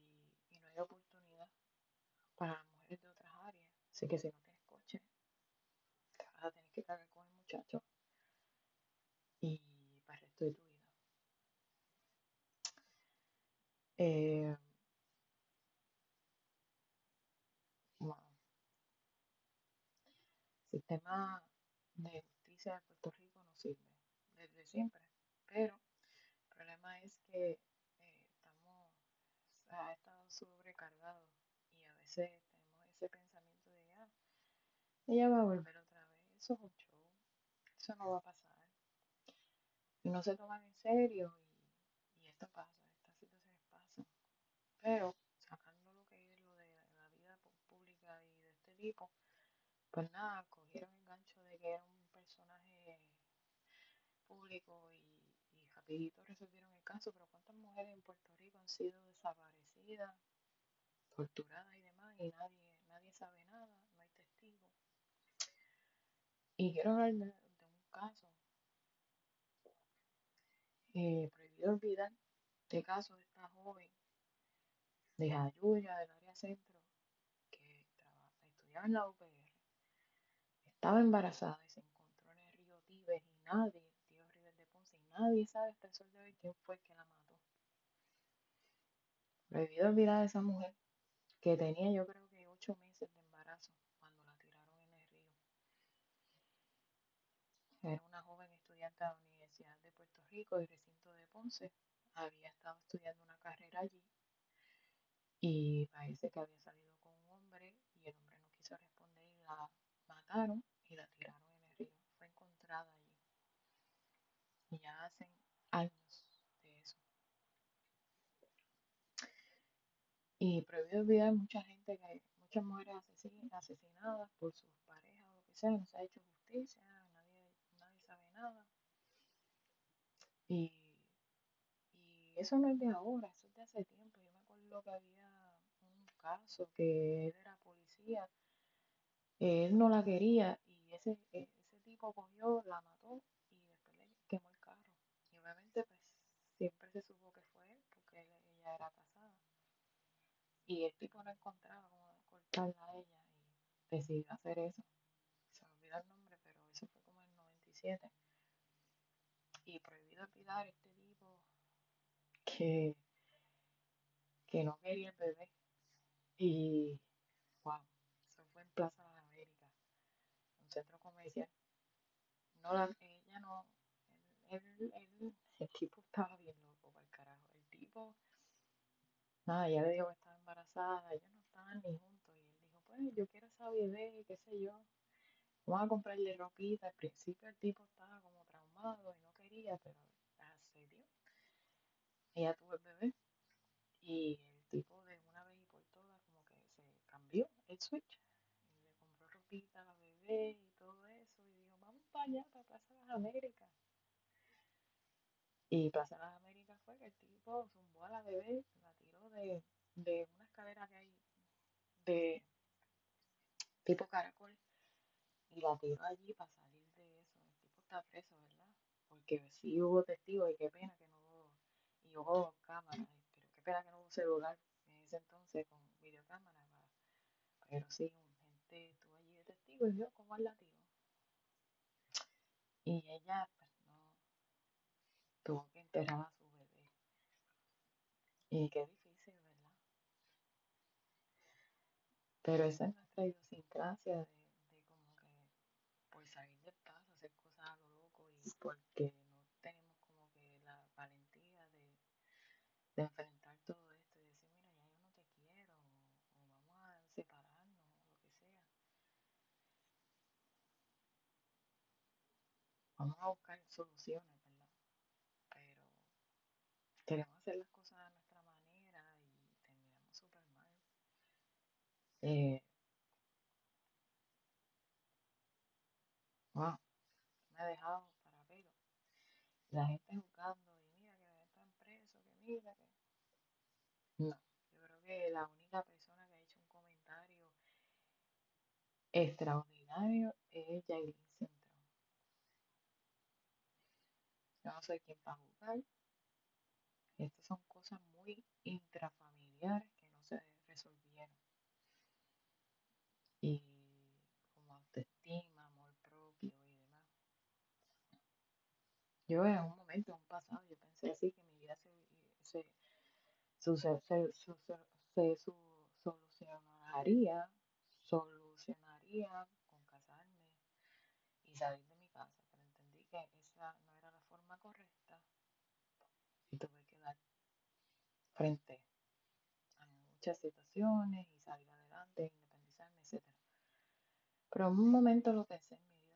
y no hay oportunidad para mujeres de otras áreas. Así que si no tienes coche, te vas a tener que cargar con el muchacho y para el resto de tu vida. Eh, el sistema de justicia de Puerto Rico no sirve desde siempre, pero el problema es que eh, estamos, ha estado sobrecargado y a veces tenemos ese pensamiento de ah, ella va a volver otra vez, eso es un show, eso no va a pasar. No se toman en serio y, y esto pasa. Pero sacando lo que es lo de la vida pública y de este tipo, pues nada, cogieron el gancho de que era un personaje público y, y rapidito resolvieron el caso, pero ¿cuántas mujeres en Puerto Rico han sido desaparecidas, torturadas y demás y nadie, nadie sabe nada, no hay testigos? Y quiero hablar de, de un caso eh, prohibido olvidar, este caso de esta joven de Jayuya, del área centro, que estudiaba en la UPR, estaba embarazada y se encontró en el río Tibes y nadie, tío River de Ponce, y nadie sabe hasta el sol de hoy quién fue el que la mató. Prohibido olvidar a esa mujer que tenía yo creo que ocho meses de embarazo cuando la tiraron en el río. Era una joven estudiante de la Universidad de Puerto Rico y recinto de Ponce. Había estado estudiando una carrera allí y parece que había salido con un hombre y el hombre no quiso responder y la mataron y la tiraron en el río. Fue encontrada allí. Y ya hacen años de eso. Y prohibido olvidar mucha gente que muchas mujeres asesinadas por sus parejas o lo que sea, no se ha hecho justicia, nadie, nadie sabe nada. Y, y eso no es de ahora, eso es de hace tiempo. Yo me acuerdo que había caso que él era policía, él no la quería y ese, ese tipo cogió, la mató y después le quemó el carro. Y obviamente pues siempre se supo que fue él porque ella era casada. Y el tipo no encontraba cómo cortarla a ella y decidió hacer eso. Se me olvida el nombre, pero eso fue como en 97. Y prohibido olvidar este tipo que, que no quería el bebé. Y, wow, eso fue en Plaza de las Américas, un centro comercial. No, la, ella no, el, el, el tipo estaba bien loco para el carajo. El tipo nada, ella le dijo que estaba embarazada, ellos no estaban ni juntos. Y él dijo, pues yo quiero esa bebé, qué sé yo. Vamos a comprarle ropita. Al principio el tipo estaba como traumado y no quería, pero accedió. Ella tuvo el bebé y el tipo de una vez y por todas como que se cambió el switch. Y le compró ropita a la bebé y todo eso. Y dijo, vamos para allá, para Plaza las Américas. Y Plaza las Américas fue que el tipo zumbó a la bebé, la tiró de, de una escalera que hay de tipo caracol y la tiró allí para salir de eso. El tipo está preso, ¿verdad? Porque sí hubo testigos y qué pena que no hubo, y hubo cámara, pero qué pena que no hubo celular en ese entonces con. Pero sí, gente estuvo allí de testigo y vio cómo él la. Y ella, pues no, tuvo que enterrar a su bebé. Y qué difícil, ¿verdad? Pero esa es nuestra idiosincrasia de, de como que por salir del paso, hacer cosas a lo loco y porque no tenemos como que la valentía de, de enfrentar todo esto y decir, mira, ya yo no te quiero, o, o vamos a separarnos, o lo que sea. Vamos a buscar soluciones, ¿verdad? Pero queremos hacer las cosas a nuestra manera y terminamos súper mal. Eh, wow, me ha dejado para pelo. La gente jugando y mira que están presos, que mira que... No, yo creo que la única persona que ha hecho un comentario extraordinario es Jailin Centro. Yo no sé quién va a jugar. Estas son cosas muy intrafamiliares que no se resolvieron. Y como autoestima, amor propio y demás. Yo en un momento, en un pasado, yo pensé así que mi vida se, se, se, se, se solucionaría, solucionaría con casarme y salir de mi casa, pero entendí que esa no era la forma correcta y tuve que dar frente a muchas situaciones y salir adelante, independizarme, etc. Pero en un momento lo pensé en mi vida,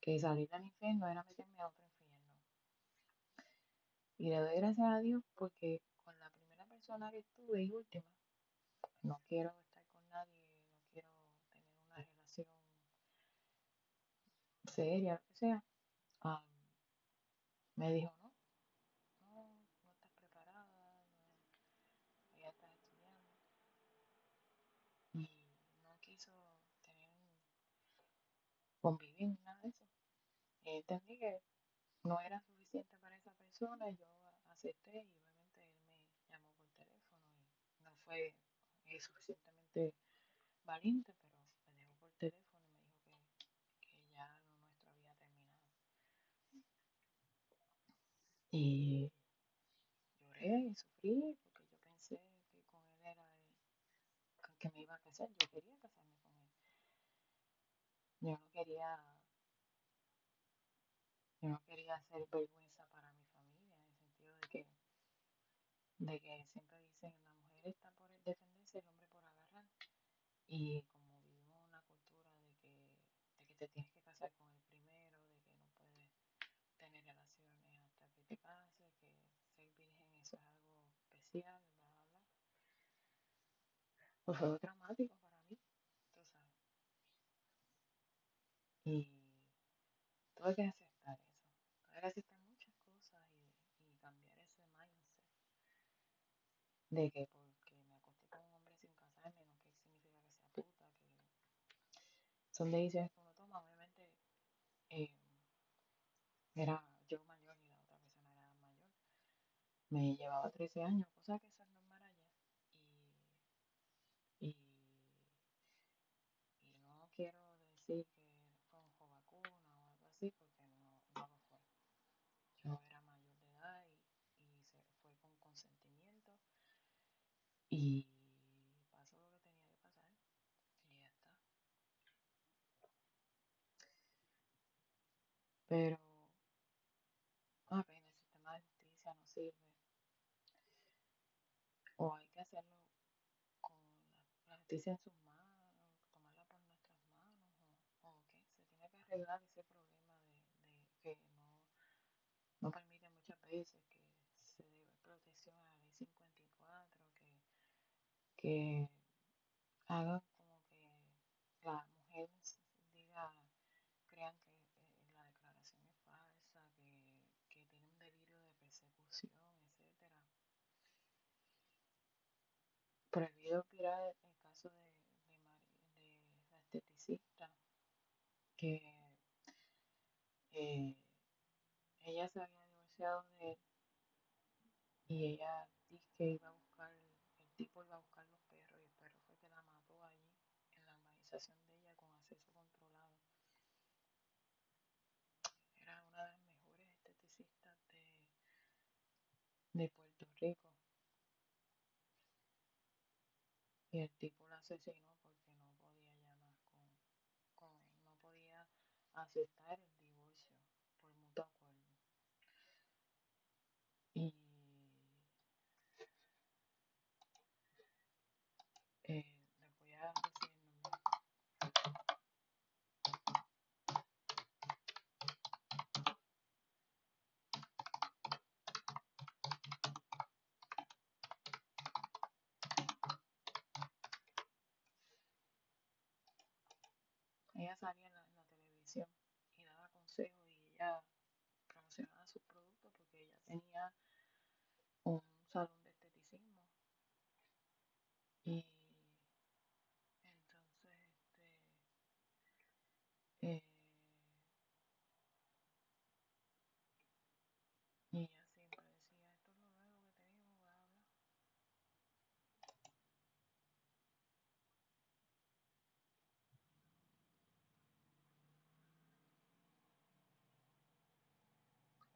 que salir del infierno era meterme a otro infierno. Y le doy gracias a Dios porque con la primera persona que estuve y última, no quiero estar con nadie, no quiero tener una relación seria, lo que sea, um, me dijo, no, no estás preparada, no, ya estás estudiando. Y no quiso tener convivir ni nada de eso. Entendí que no era suficiente para esa persona, yo acepté y obviamente él me llamó por teléfono y nos fue eh, suficientemente valiente, pero me dejó por teléfono y me dijo que, que ya lo nuestro había terminado. Y lloré y sufrí porque yo pensé que con él era el que me iba a casar. Yo quería casarme con él. Yo no quería no quería hacer vergüenza para mi familia, en el sentido de que, de que siempre dicen la mujer está por defenderse, el hombre por agarrar. Y como vivimos una cultura de que, de que te tienes que casar con el primero, de que no puedes tener relaciones hasta que te cases, que ser virgen eso es algo especial, bla, bla, bla. Pues fue traumático para mí, tú sabes. Y tuve que aceptar eso. Tuve que aceptar muchas cosas y, y cambiar ese mindset de que porque me acosté con un hombre sin casarme no que significa que sea puta, que son decisiones que uno toma, obviamente eh, era yo mayor y la otra persona era mayor. Me llevaba 13 años, cosa que eso es normal allá. Y, y, y no quiero decir que fue un vacuna o algo así, porque no, no lo fue. Yo era mayor de edad y, y se fue con consentimiento. Y pasó lo que tenía que pasar. Y ya está. Pero a ver, el sistema de justicia no sirve. O hay que hacerlo con la, justicia en sus manos, tomarla por nuestras manos, o, o qué. Se tiene que arreglar ese problema de, de que no, no permite muchas veces que se dé protección a la ley 54, que, que hagan como que la mujer diga, crean que eh, la declaración es falsa, que, que tiene un delirio de persecución, etcétera. Prohibido olvidar el caso de, de, de la esteticista, que eh, ella se había divorciado de él y ella dice que iba a buscar, el tipo iba a buscar los perros y el perro fue que la mató allí en de ella con acceso controlado. Era una de las mejores esteticistas de, de Puerto Rico y el tipo la asesinó porque no podía ya más con, con él, no podía aceptar el divorcio por mutuo acuerdo. Y eh, les voy a decir el nombre. Ella salía en la, en la televisión y daba consejos y ella promocionaba sus productos porque ella tenía un salón de esteticismo y entonces este eh, y ella siempre decía esto es lo nuevo que tenemos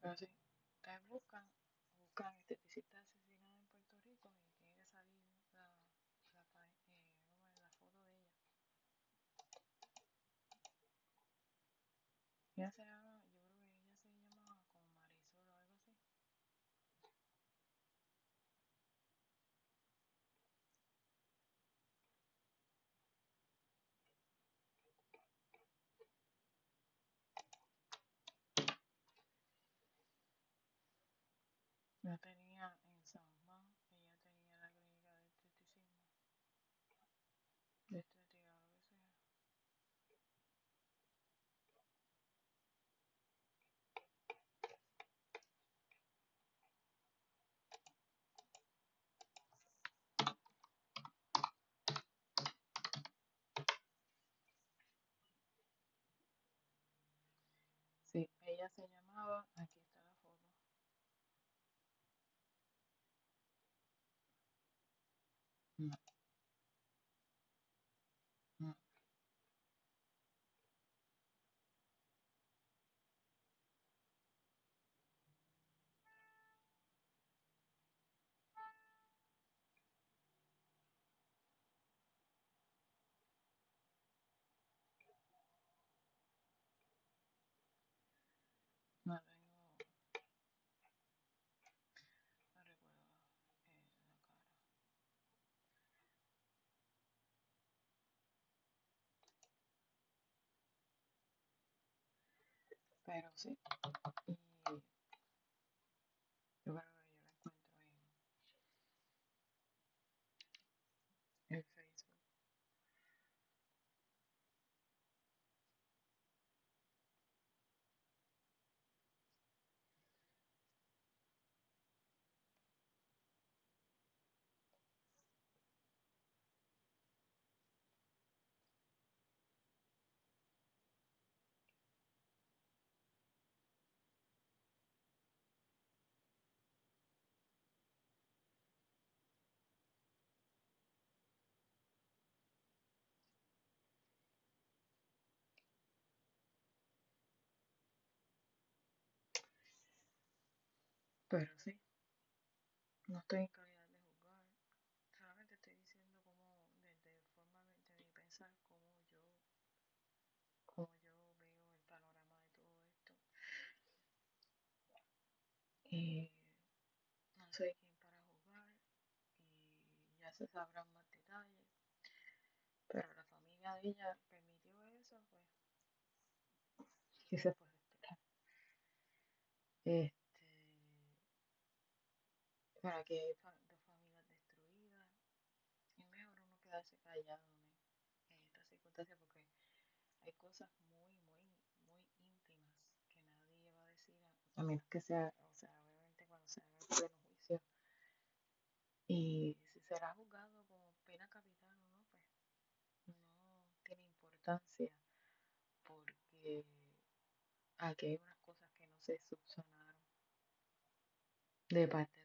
bla bla sí ustedes buscan buscan esteticistas asesinados en Puerto Rico y tiene que salir la la, eh, la foto de ella. Ella se llama yo creo que ella se llamaba como Marisol o algo así Yo tenía en San Juan, ella tenía la clínica de esteticismo, de estética, lo que sea. Sí, ella se llamaba, aquí Pero sí, Pero sí, no estoy en calidad de juzgar. Solamente estoy diciendo cómo, desde forma de, pensar, cómo yo, cómo yo veo el panorama de todo esto. Y no soy quien para juzgar y ya se sabrán más detalles. Pero la familia de ella permitió eso, pues, ¿qué se puede esperar? Este, para que dos familias destruidas, es mejor uno quedarse callado men, en estas circunstancias porque hay cosas muy, muy, muy íntimas que nadie va a decir, a, a menos que sea, o sea, obviamente cuando se haga el pleno juicio. Y si será juzgado con pena capital o no, pues no tiene importancia porque aquí hay unas cosas que no se subsanaron de parte.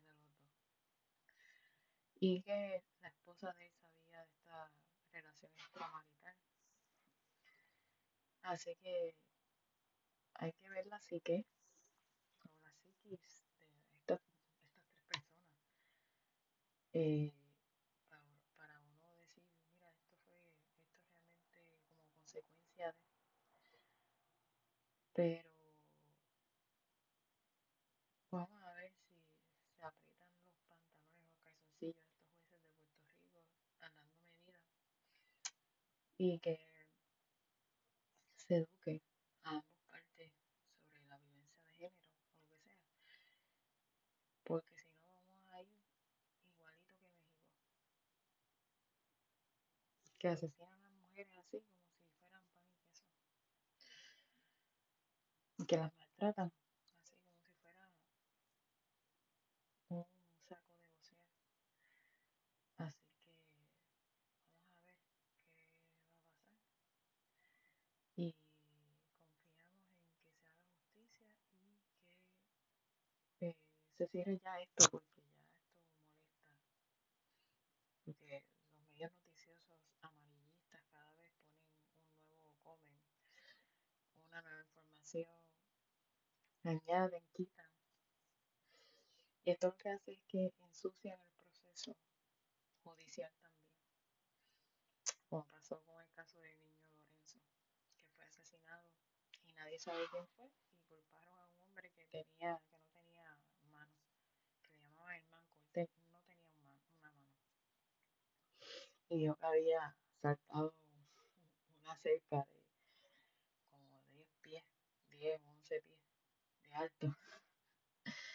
Y que la esposa de él sabía de esta relación extramarital. Así que hay que ver la psique o la psiquis de estas, estas tres personas eh, para, para uno decir, mira, esto fue, esto realmente como consecuencia de vamos a ver si se aprietan los pantalones o calzoncillos a estos jueces de Puerto Rico andando medidas y que se eduque a ambas partes sobre la violencia de género o lo que sea. Porque si no vamos a ir igualito que México. Que asesinan a las mujeres así como si fueran pan y queso. Que las maltratan así como si fuera un saco de bocear. Así que vamos a ver qué va a pasar. Y confiamos en que se haga justicia y que eh, se cierre ya esto porque ya esto molesta. Porque los medios noticiosos amarillistas cada vez ponen un nuevo comen, una nueva información, añaden, quitan. Y esto lo que hace es que ensucian el proceso judicial también. Como pasó con el caso del niño Lorenzo, que fue asesinado y nadie sabe quién fue y culparon a un hombre que tenía mano, que le llamaban el manco, él te- no tenía un man- una mano. Y dijo que había saltado una cerca de como 10 pies, 10 o 11 pies de alto.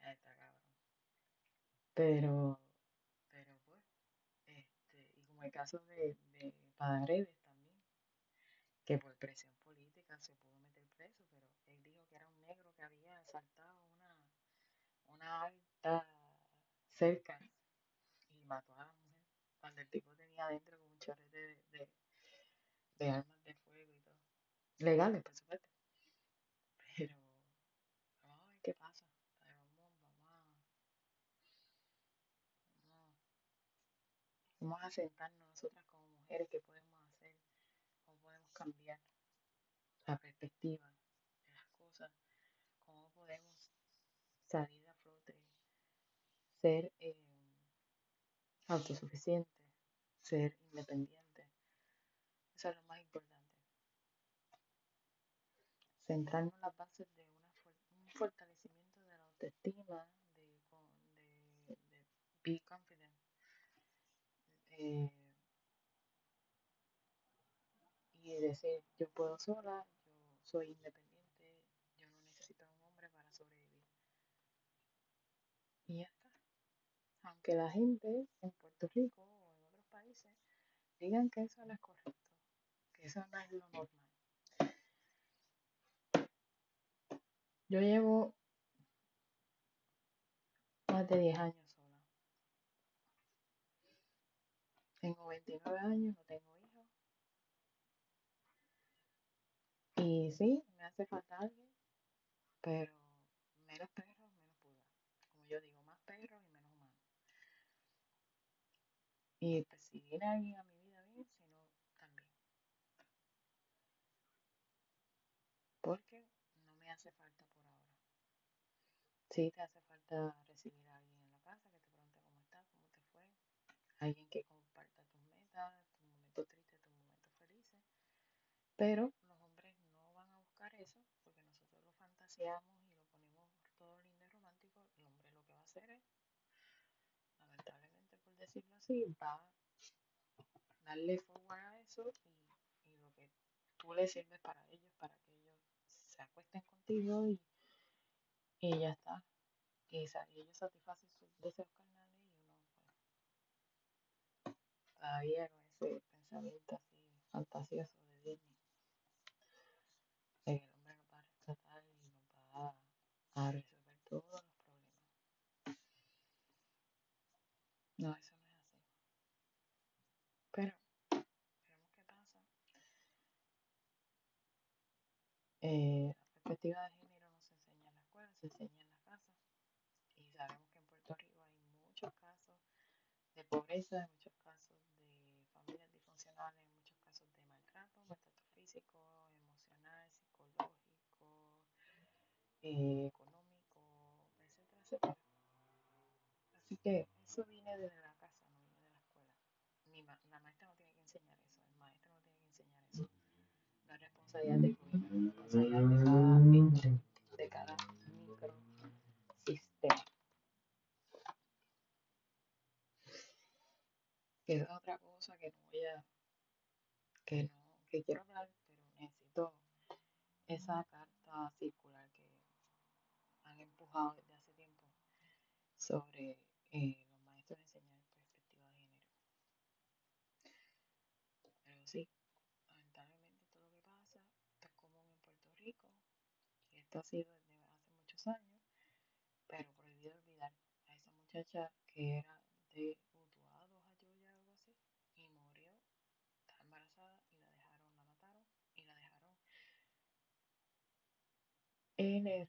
Está cabrón. Pero, pero pues, este, y como el caso de, de también, que por presión política se pudo meter preso, pero él dijo que era un negro que había saltado una, una alta cerca y mató a el tipo tenía adentro como un chorrete de, de, de armas de fuego y todo. Legales, por supuesto. Pero vamos a ver qué pasa. Vamos, vamos vamos Vamos a sentarnos nosotras como mujeres, qué podemos hacer, cómo podemos cambiar la perspectiva de las cosas, cómo podemos salir a flote, ser eh, autosuficiente, ser independiente. Eso es lo más importante. Centrarnos en las bases de una, un fortalecimiento de la autoestima, de, de, de be confident. Eh, y decir, yo puedo sola, yo soy independiente, yo no necesito a un hombre para sobrevivir. Y ya está. Aunque la gente en Puerto Rico o en otros países digan que eso no es correcto, que eso no es lo normal. Yo llevo más de 10 años sola. Tengo 29 años, no tengo hijos. Y sí, me hace falta alguien, pero menos perros, menos pulgas. Como yo digo, más perros y menos humanos. Y pues si viene alguien a mi vida bien, si no, también. Porque no me hace falta por ahora. Sí, te hace falta recibir a alguien en la casa que te pregunte cómo estás, cómo te fue. Alguien que comparta tus metas, tus momentos tristes, tus momentos felices. Pero los hombres no van a buscar eso porque nosotros lo fantaseamos y lo ponemos todo lindo y romántico. El hombre lo que va a hacer es, lamentablemente por decirlo así, va a darle forward a eso y, y lo que tú le sirves para ellos, para que ellos se acuesten contigo y y ya está. Y, ellos satisfacen sus deseos carnales y uno pues, todavía con ese pensamiento así fantasioso de Disney. El hombre nos va a rescatar y nos va a, resolver todos los problemas. No, eso no es así. Pero, veremos qué pasa. Eh, la perspectiva de género no se enseña en la escuela, se enseña en la casa. Y sabemos que en Puerto Rico hay muchos casos de pobreza, muchos casos de familias disfuncionales, muchos casos de maltrato, maltrato físico, emocional, psicológico, eh, económico, etcétera, etcétera. Así que eso viene desde la casa, no viene de la escuela. la maestra no tiene que enseñar eso, el maestro no tiene que enseñar eso. La responsabilidad del gobierno, la responsabilidad de de cada Que es otra cosa que no voy a, que no, que quiero hablar, pero necesito esa carta circular que han empujado desde hace tiempo sobre eh, los maestros enseñar perspectiva de género. Pero sí, lamentablemente todo lo que pasa, esto es común en Puerto Rico, y esto ha sido desde hace muchos años, pero prohibido olvidar a esa muchacha que era de Utuado, Jayuya, algo así, y murió, estaba embarazada y la dejaron, la